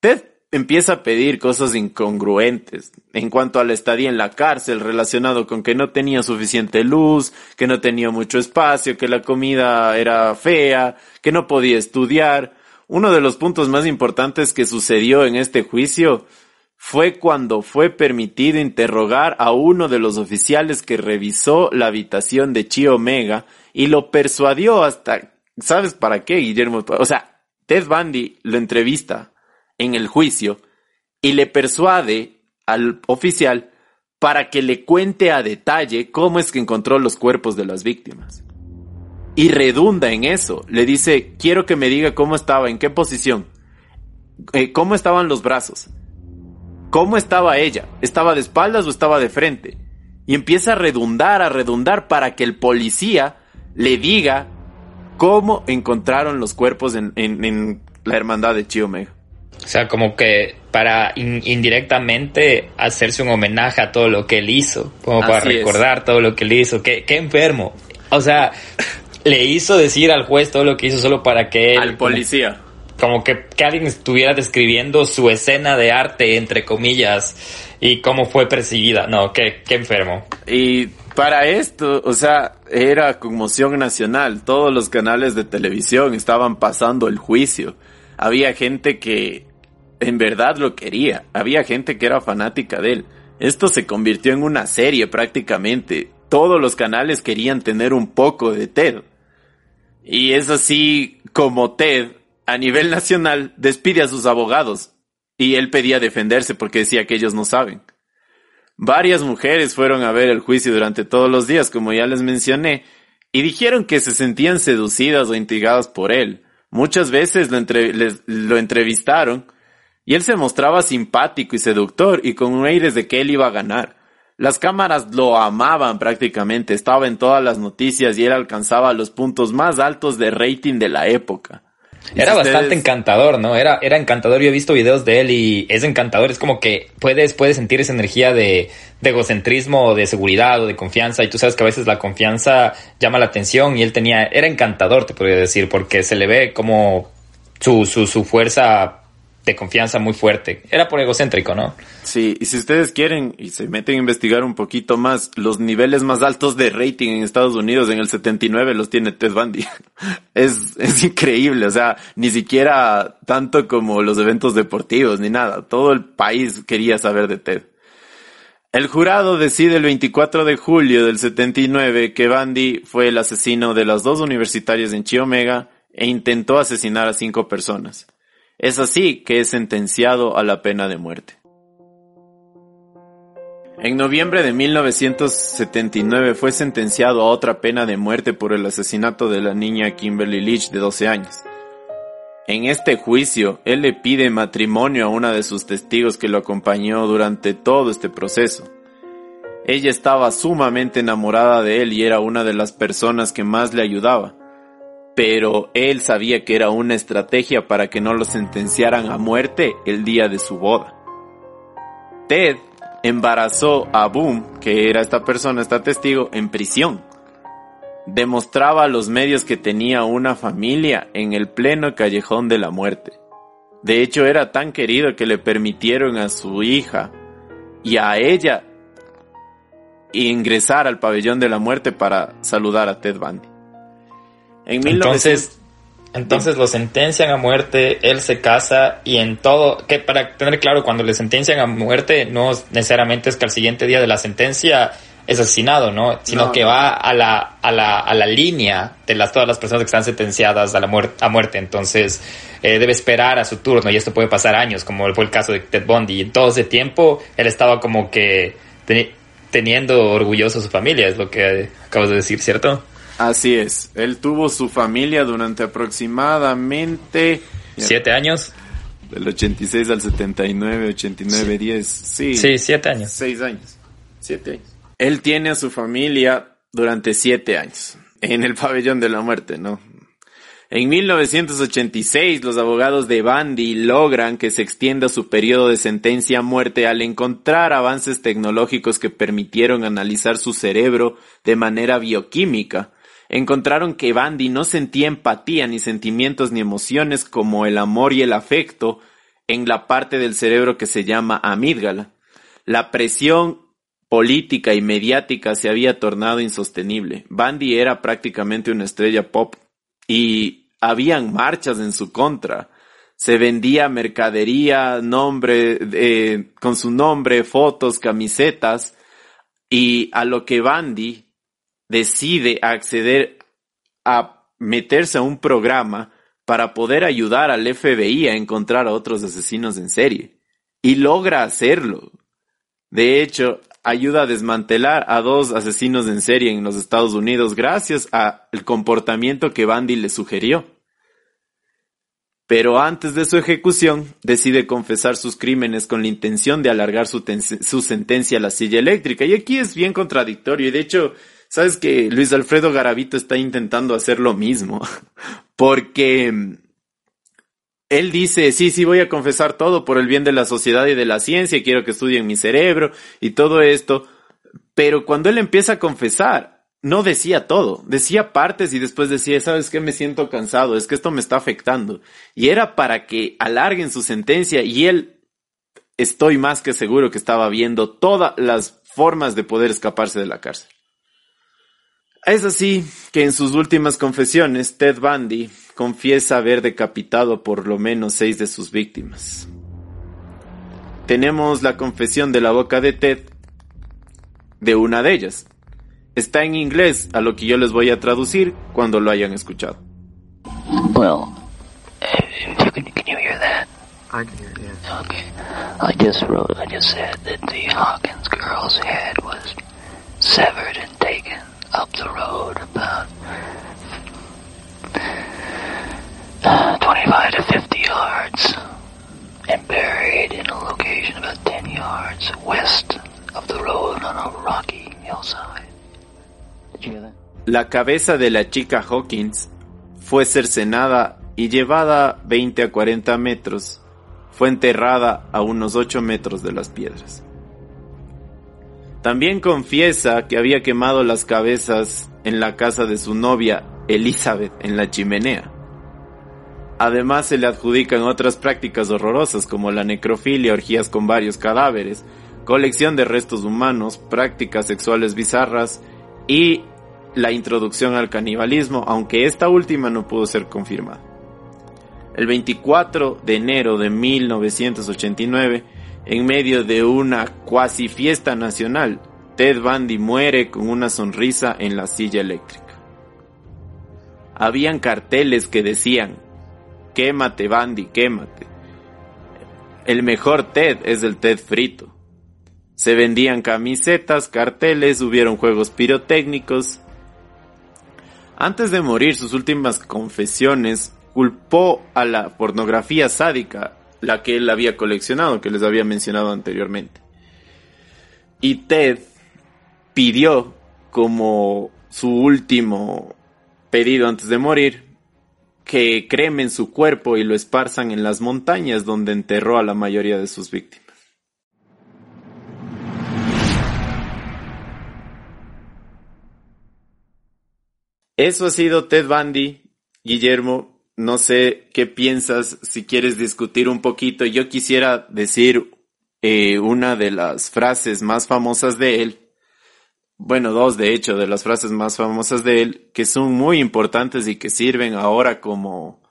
Ted empieza a pedir cosas incongruentes en cuanto a la estadía en la cárcel relacionado con que no tenía suficiente luz, que no tenía mucho espacio, que la comida era fea, que no podía estudiar. Uno de los puntos más importantes que sucedió en este juicio fue cuando fue permitido interrogar a uno de los oficiales que revisó la habitación de Chi Omega y lo persuadió hasta, ¿sabes para qué, Guillermo? O sea, Ted Bundy lo entrevista en el juicio y le persuade al oficial para que le cuente a detalle cómo es que encontró los cuerpos de las víctimas y redunda en eso. Le dice, quiero que me diga cómo estaba, en qué posición, eh, cómo estaban los brazos, cómo estaba ella, estaba de espaldas o estaba de frente. Y empieza a redundar, a redundar para que el policía le diga cómo encontraron los cuerpos en, en, en la hermandad de Chiomega. O sea, como que para in, indirectamente hacerse un homenaje a todo lo que él hizo, como para recordar es. todo lo que él hizo. Qué, qué enfermo. O sea, le hizo decir al juez todo lo que hizo solo para que él... Al policía. Como, como que, que, alguien estuviera describiendo su escena de arte, entre comillas, y cómo fue percibida. No, qué, qué enfermo. Y para esto, o sea, era conmoción nacional. Todos los canales de televisión estaban pasando el juicio. Había gente que en verdad lo quería. Había gente que era fanática de él. Esto se convirtió en una serie prácticamente. Todos los canales querían tener un poco de Ted. Y es así como Ted, a nivel nacional, despide a sus abogados. Y él pedía defenderse porque decía que ellos no saben. Varias mujeres fueron a ver el juicio durante todos los días, como ya les mencioné, y dijeron que se sentían seducidas o intrigadas por él. Muchas veces lo, lo entrevistaron y él se mostraba simpático y seductor y con aires de que él iba a ganar. Las cámaras lo amaban prácticamente, estaba en todas las noticias y él alcanzaba los puntos más altos de rating de la época. Era si bastante ustedes- encantador, ¿no? Era, era encantador. Yo he visto videos de él y es encantador. Es como que puedes, puedes sentir esa energía de, de egocentrismo, de seguridad o de confianza. Y tú sabes que a veces la confianza llama la atención y él tenía, era encantador, te podría decir, porque se le ve como su, su, su fuerza de confianza muy fuerte. Era por egocéntrico, ¿no? Sí, y si ustedes quieren y se meten a investigar un poquito más, los niveles más altos de rating en Estados Unidos en el 79 los tiene Ted Bundy. Es, es increíble, o sea, ni siquiera tanto como los eventos deportivos ni nada. Todo el país quería saber de Ted. El jurado decide el 24 de julio del 79 que Bundy fue el asesino de las dos universitarias en Chiomega e intentó asesinar a cinco personas. Es así que es sentenciado a la pena de muerte. En noviembre de 1979 fue sentenciado a otra pena de muerte por el asesinato de la niña Kimberly Leach de 12 años. En este juicio, él le pide matrimonio a una de sus testigos que lo acompañó durante todo este proceso. Ella estaba sumamente enamorada de él y era una de las personas que más le ayudaba. Pero él sabía que era una estrategia para que no lo sentenciaran a muerte el día de su boda. Ted embarazó a Boom, que era esta persona, esta testigo, en prisión. Demostraba a los medios que tenía una familia en el pleno callejón de la muerte. De hecho, era tan querido que le permitieron a su hija y a ella ingresar al pabellón de la muerte para saludar a Ted Bundy. En 1900 Entonces, entonces lo sentencian a muerte, él se casa y en todo, que para tener claro, cuando le sentencian a muerte, no necesariamente es que al siguiente día de la sentencia es asesinado, ¿no? Sino No, que no. va a la, a la, a la línea de las, todas las personas que están sentenciadas a la muerte, a muerte. Entonces, eh, debe esperar a su turno y esto puede pasar años, como fue el caso de Ted Bundy. Y en todo ese tiempo, él estaba como que teni- teniendo orgulloso a su familia, es lo que acabas de decir, ¿cierto? Así es. Él tuvo su familia durante aproximadamente Siete años. del 86 al 79, 89, 10. Sí. Sí, siete años. Seis años. Siete años. Él tiene a su familia durante siete años. En el pabellón de la muerte, ¿no? En 1986, los abogados de Bundy logran que se extienda su periodo de sentencia a muerte al encontrar avances tecnológicos que permitieron analizar su cerebro de manera bioquímica. Encontraron que Bundy no sentía empatía ni sentimientos ni emociones como el amor y el afecto en la parte del cerebro que se llama amígdala. La presión política y mediática se había tornado insostenible. Bundy era prácticamente una estrella pop y habían marchas en su contra. Se vendía mercadería, nombre, eh, con su nombre, fotos, camisetas, y a lo que Bundy decide acceder a meterse a un programa para poder ayudar al FBI a encontrar a otros asesinos en serie. Y logra hacerlo. De hecho, ayuda a desmantelar a dos asesinos en serie en los Estados Unidos gracias al comportamiento que Bundy le sugirió. Pero antes de su ejecución, decide confesar sus crímenes con la intención de alargar su, su sentencia a la silla eléctrica. Y aquí es bien contradictorio. Y de hecho, sabes que Luis Alfredo Garavito está intentando hacer lo mismo. Porque mm, él dice, sí, sí, voy a confesar todo por el bien de la sociedad y de la ciencia, quiero que estudien mi cerebro y todo esto. Pero cuando él empieza a confesar, no decía todo, decía partes y después decía, ¿sabes qué? Me siento cansado, es que esto me está afectando. Y era para que alarguen su sentencia y él, estoy más que seguro que estaba viendo todas las formas de poder escaparse de la cárcel. Es así que en sus últimas confesiones, Ted Bundy confiesa haber decapitado por lo menos seis de sus víctimas. Tenemos la confesión de la boca de Ted de una de ellas. Está en inglés, a lo que yo les voy a traducir cuando lo hayan escuchado. Well, uh, you can, can you hear that? I can hear it, yes. Okay. I just wrote, I just said that the Hawkins girl's head was severed and taken up the road about uh, 25 to 50 yards and buried in a location about 10 yards west of the road on a rocky hillside. Did you hear that? La cabeza de la chica Hawkins fue cercenada y llevada 20 a 40 metros. Fue enterrada a unos 8 metros de las piedras. También confiesa que había quemado las cabezas en la casa de su novia Elizabeth en la chimenea. Además se le adjudican otras prácticas horrorosas como la necrofilia, orgías con varios cadáveres, colección de restos humanos, prácticas sexuales bizarras y la introducción al canibalismo, aunque esta última no pudo ser confirmada. El 24 de enero de 1989, en medio de una cuasi fiesta nacional, Ted Bundy muere con una sonrisa en la silla eléctrica. Habían carteles que decían, quémate Bundy, quémate. El mejor Ted es el Ted frito. Se vendían camisetas, carteles, hubieron juegos pirotécnicos. Antes de morir, sus últimas confesiones culpó a la pornografía sádica, la que él había coleccionado, que les había mencionado anteriormente. Y Ted pidió como su último pedido antes de morir que cremen su cuerpo y lo esparzan en las montañas donde enterró a la mayoría de sus víctimas. Eso ha sido Ted Bundy, Guillermo. No sé qué piensas, si quieres discutir un poquito. Yo quisiera decir eh, una de las frases más famosas de él. Bueno, dos de hecho, de las frases más famosas de él, que son muy importantes y que sirven ahora como,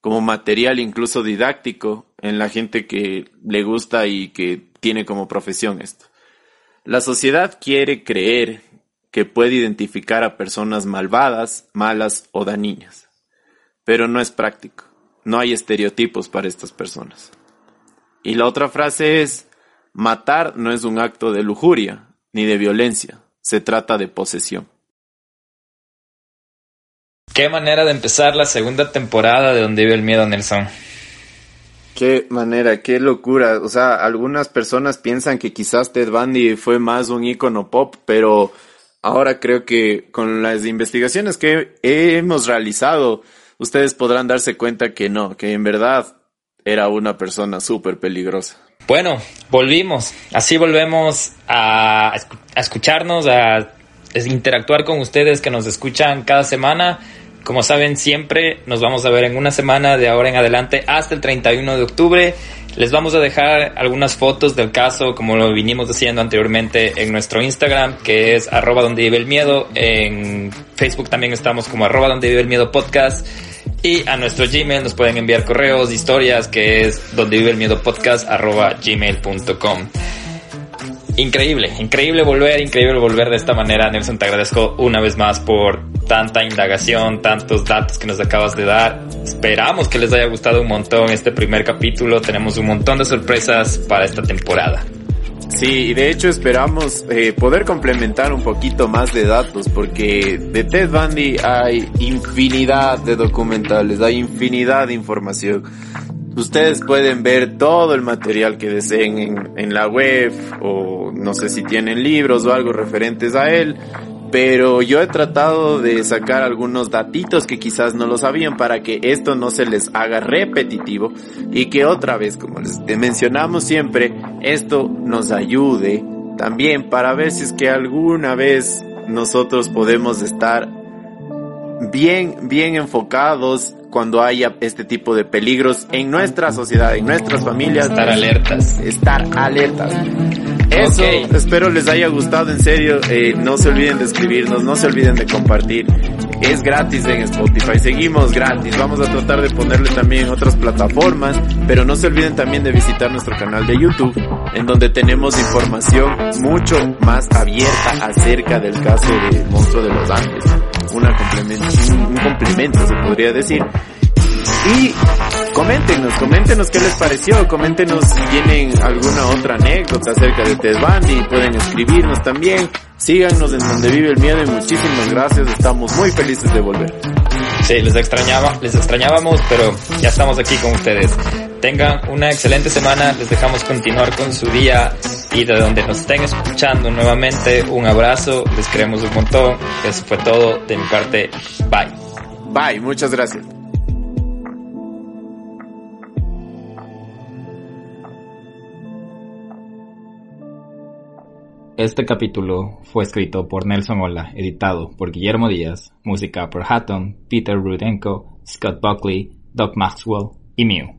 como material incluso didáctico en la gente que le gusta y que tiene como profesión esto. La sociedad quiere creer que puede identificar a personas malvadas, malas o dañinas. Pero no es práctico. No hay estereotipos para estas personas. Y la otra frase es, matar no es un acto de lujuria ni de violencia, se trata de posesión. Qué manera de empezar la segunda temporada de Donde vive el miedo, Nelson. Qué manera, qué locura. O sea, algunas personas piensan que quizás Ted Bundy fue más un icono pop, pero ahora creo que con las investigaciones que hemos realizado, ustedes podrán darse cuenta que no, que en verdad era una persona súper peligrosa. Bueno, volvimos. Así volvemos a, a escucharnos, a interactuar con ustedes que nos escuchan cada semana. Como saben, siempre nos vamos a ver en una semana de ahora en adelante hasta el 31 de octubre. Les vamos a dejar algunas fotos del caso, como lo vinimos diciendo anteriormente, en nuestro Instagram, que es arroba donde vive el miedo. En Facebook también estamos como arroba donde vive el miedo podcast. Y a nuestro Gmail nos pueden enviar correos, historias, que es donde vive el miedo podcast arroba gmail.com. Increíble, increíble volver, increíble volver de esta manera. Nelson, te agradezco una vez más por tanta indagación, tantos datos que nos acabas de dar. Esperamos que les haya gustado un montón este primer capítulo. Tenemos un montón de sorpresas para esta temporada. Sí, y de hecho esperamos eh, poder complementar un poquito más de datos, porque de Ted Bundy hay infinidad de documentales, hay infinidad de información. Ustedes pueden ver todo el material que deseen en, la web, o no sé si tienen libros o algo referentes a él, pero yo he tratado de sacar algunos datitos que quizás no lo sabían para que esto no se les haga repetitivo y que otra vez, como les mencionamos siempre, esto nos ayude también para ver si es que alguna vez nosotros podemos estar bien, bien enfocados cuando haya este tipo de peligros en nuestra sociedad, en nuestras familias. Estar alertas. Estar alertas. Eso, espero les haya gustado en serio. Eh, no se olviden de escribirnos, no se olviden de compartir. Es gratis en Spotify, seguimos gratis. Vamos a tratar de ponerle también en otras plataformas, pero no se olviden también de visitar nuestro canal de YouTube, en donde tenemos información mucho más abierta acerca del caso del monstruo de Los Ángeles. Una complemento, un, un complemento se podría decir. Y coméntenos, coméntenos qué les pareció, coméntenos si tienen alguna otra anécdota acerca de Ted Bundy, pueden escribirnos también, síganos en donde vive el miedo y muchísimas gracias, estamos muy felices de volver. Sí, les extrañaba, les extrañábamos, pero ya estamos aquí con ustedes. Tengan una excelente semana, les dejamos continuar con su día y de donde nos estén escuchando nuevamente, un abrazo, les queremos un montón. Eso fue todo de mi parte. Bye. Bye, muchas gracias. Este capítulo fue escrito por Nelson Ola, editado por Guillermo Díaz, música por Hatton, Peter Rudenko, Scott Buckley, Doug Maxwell y Mew.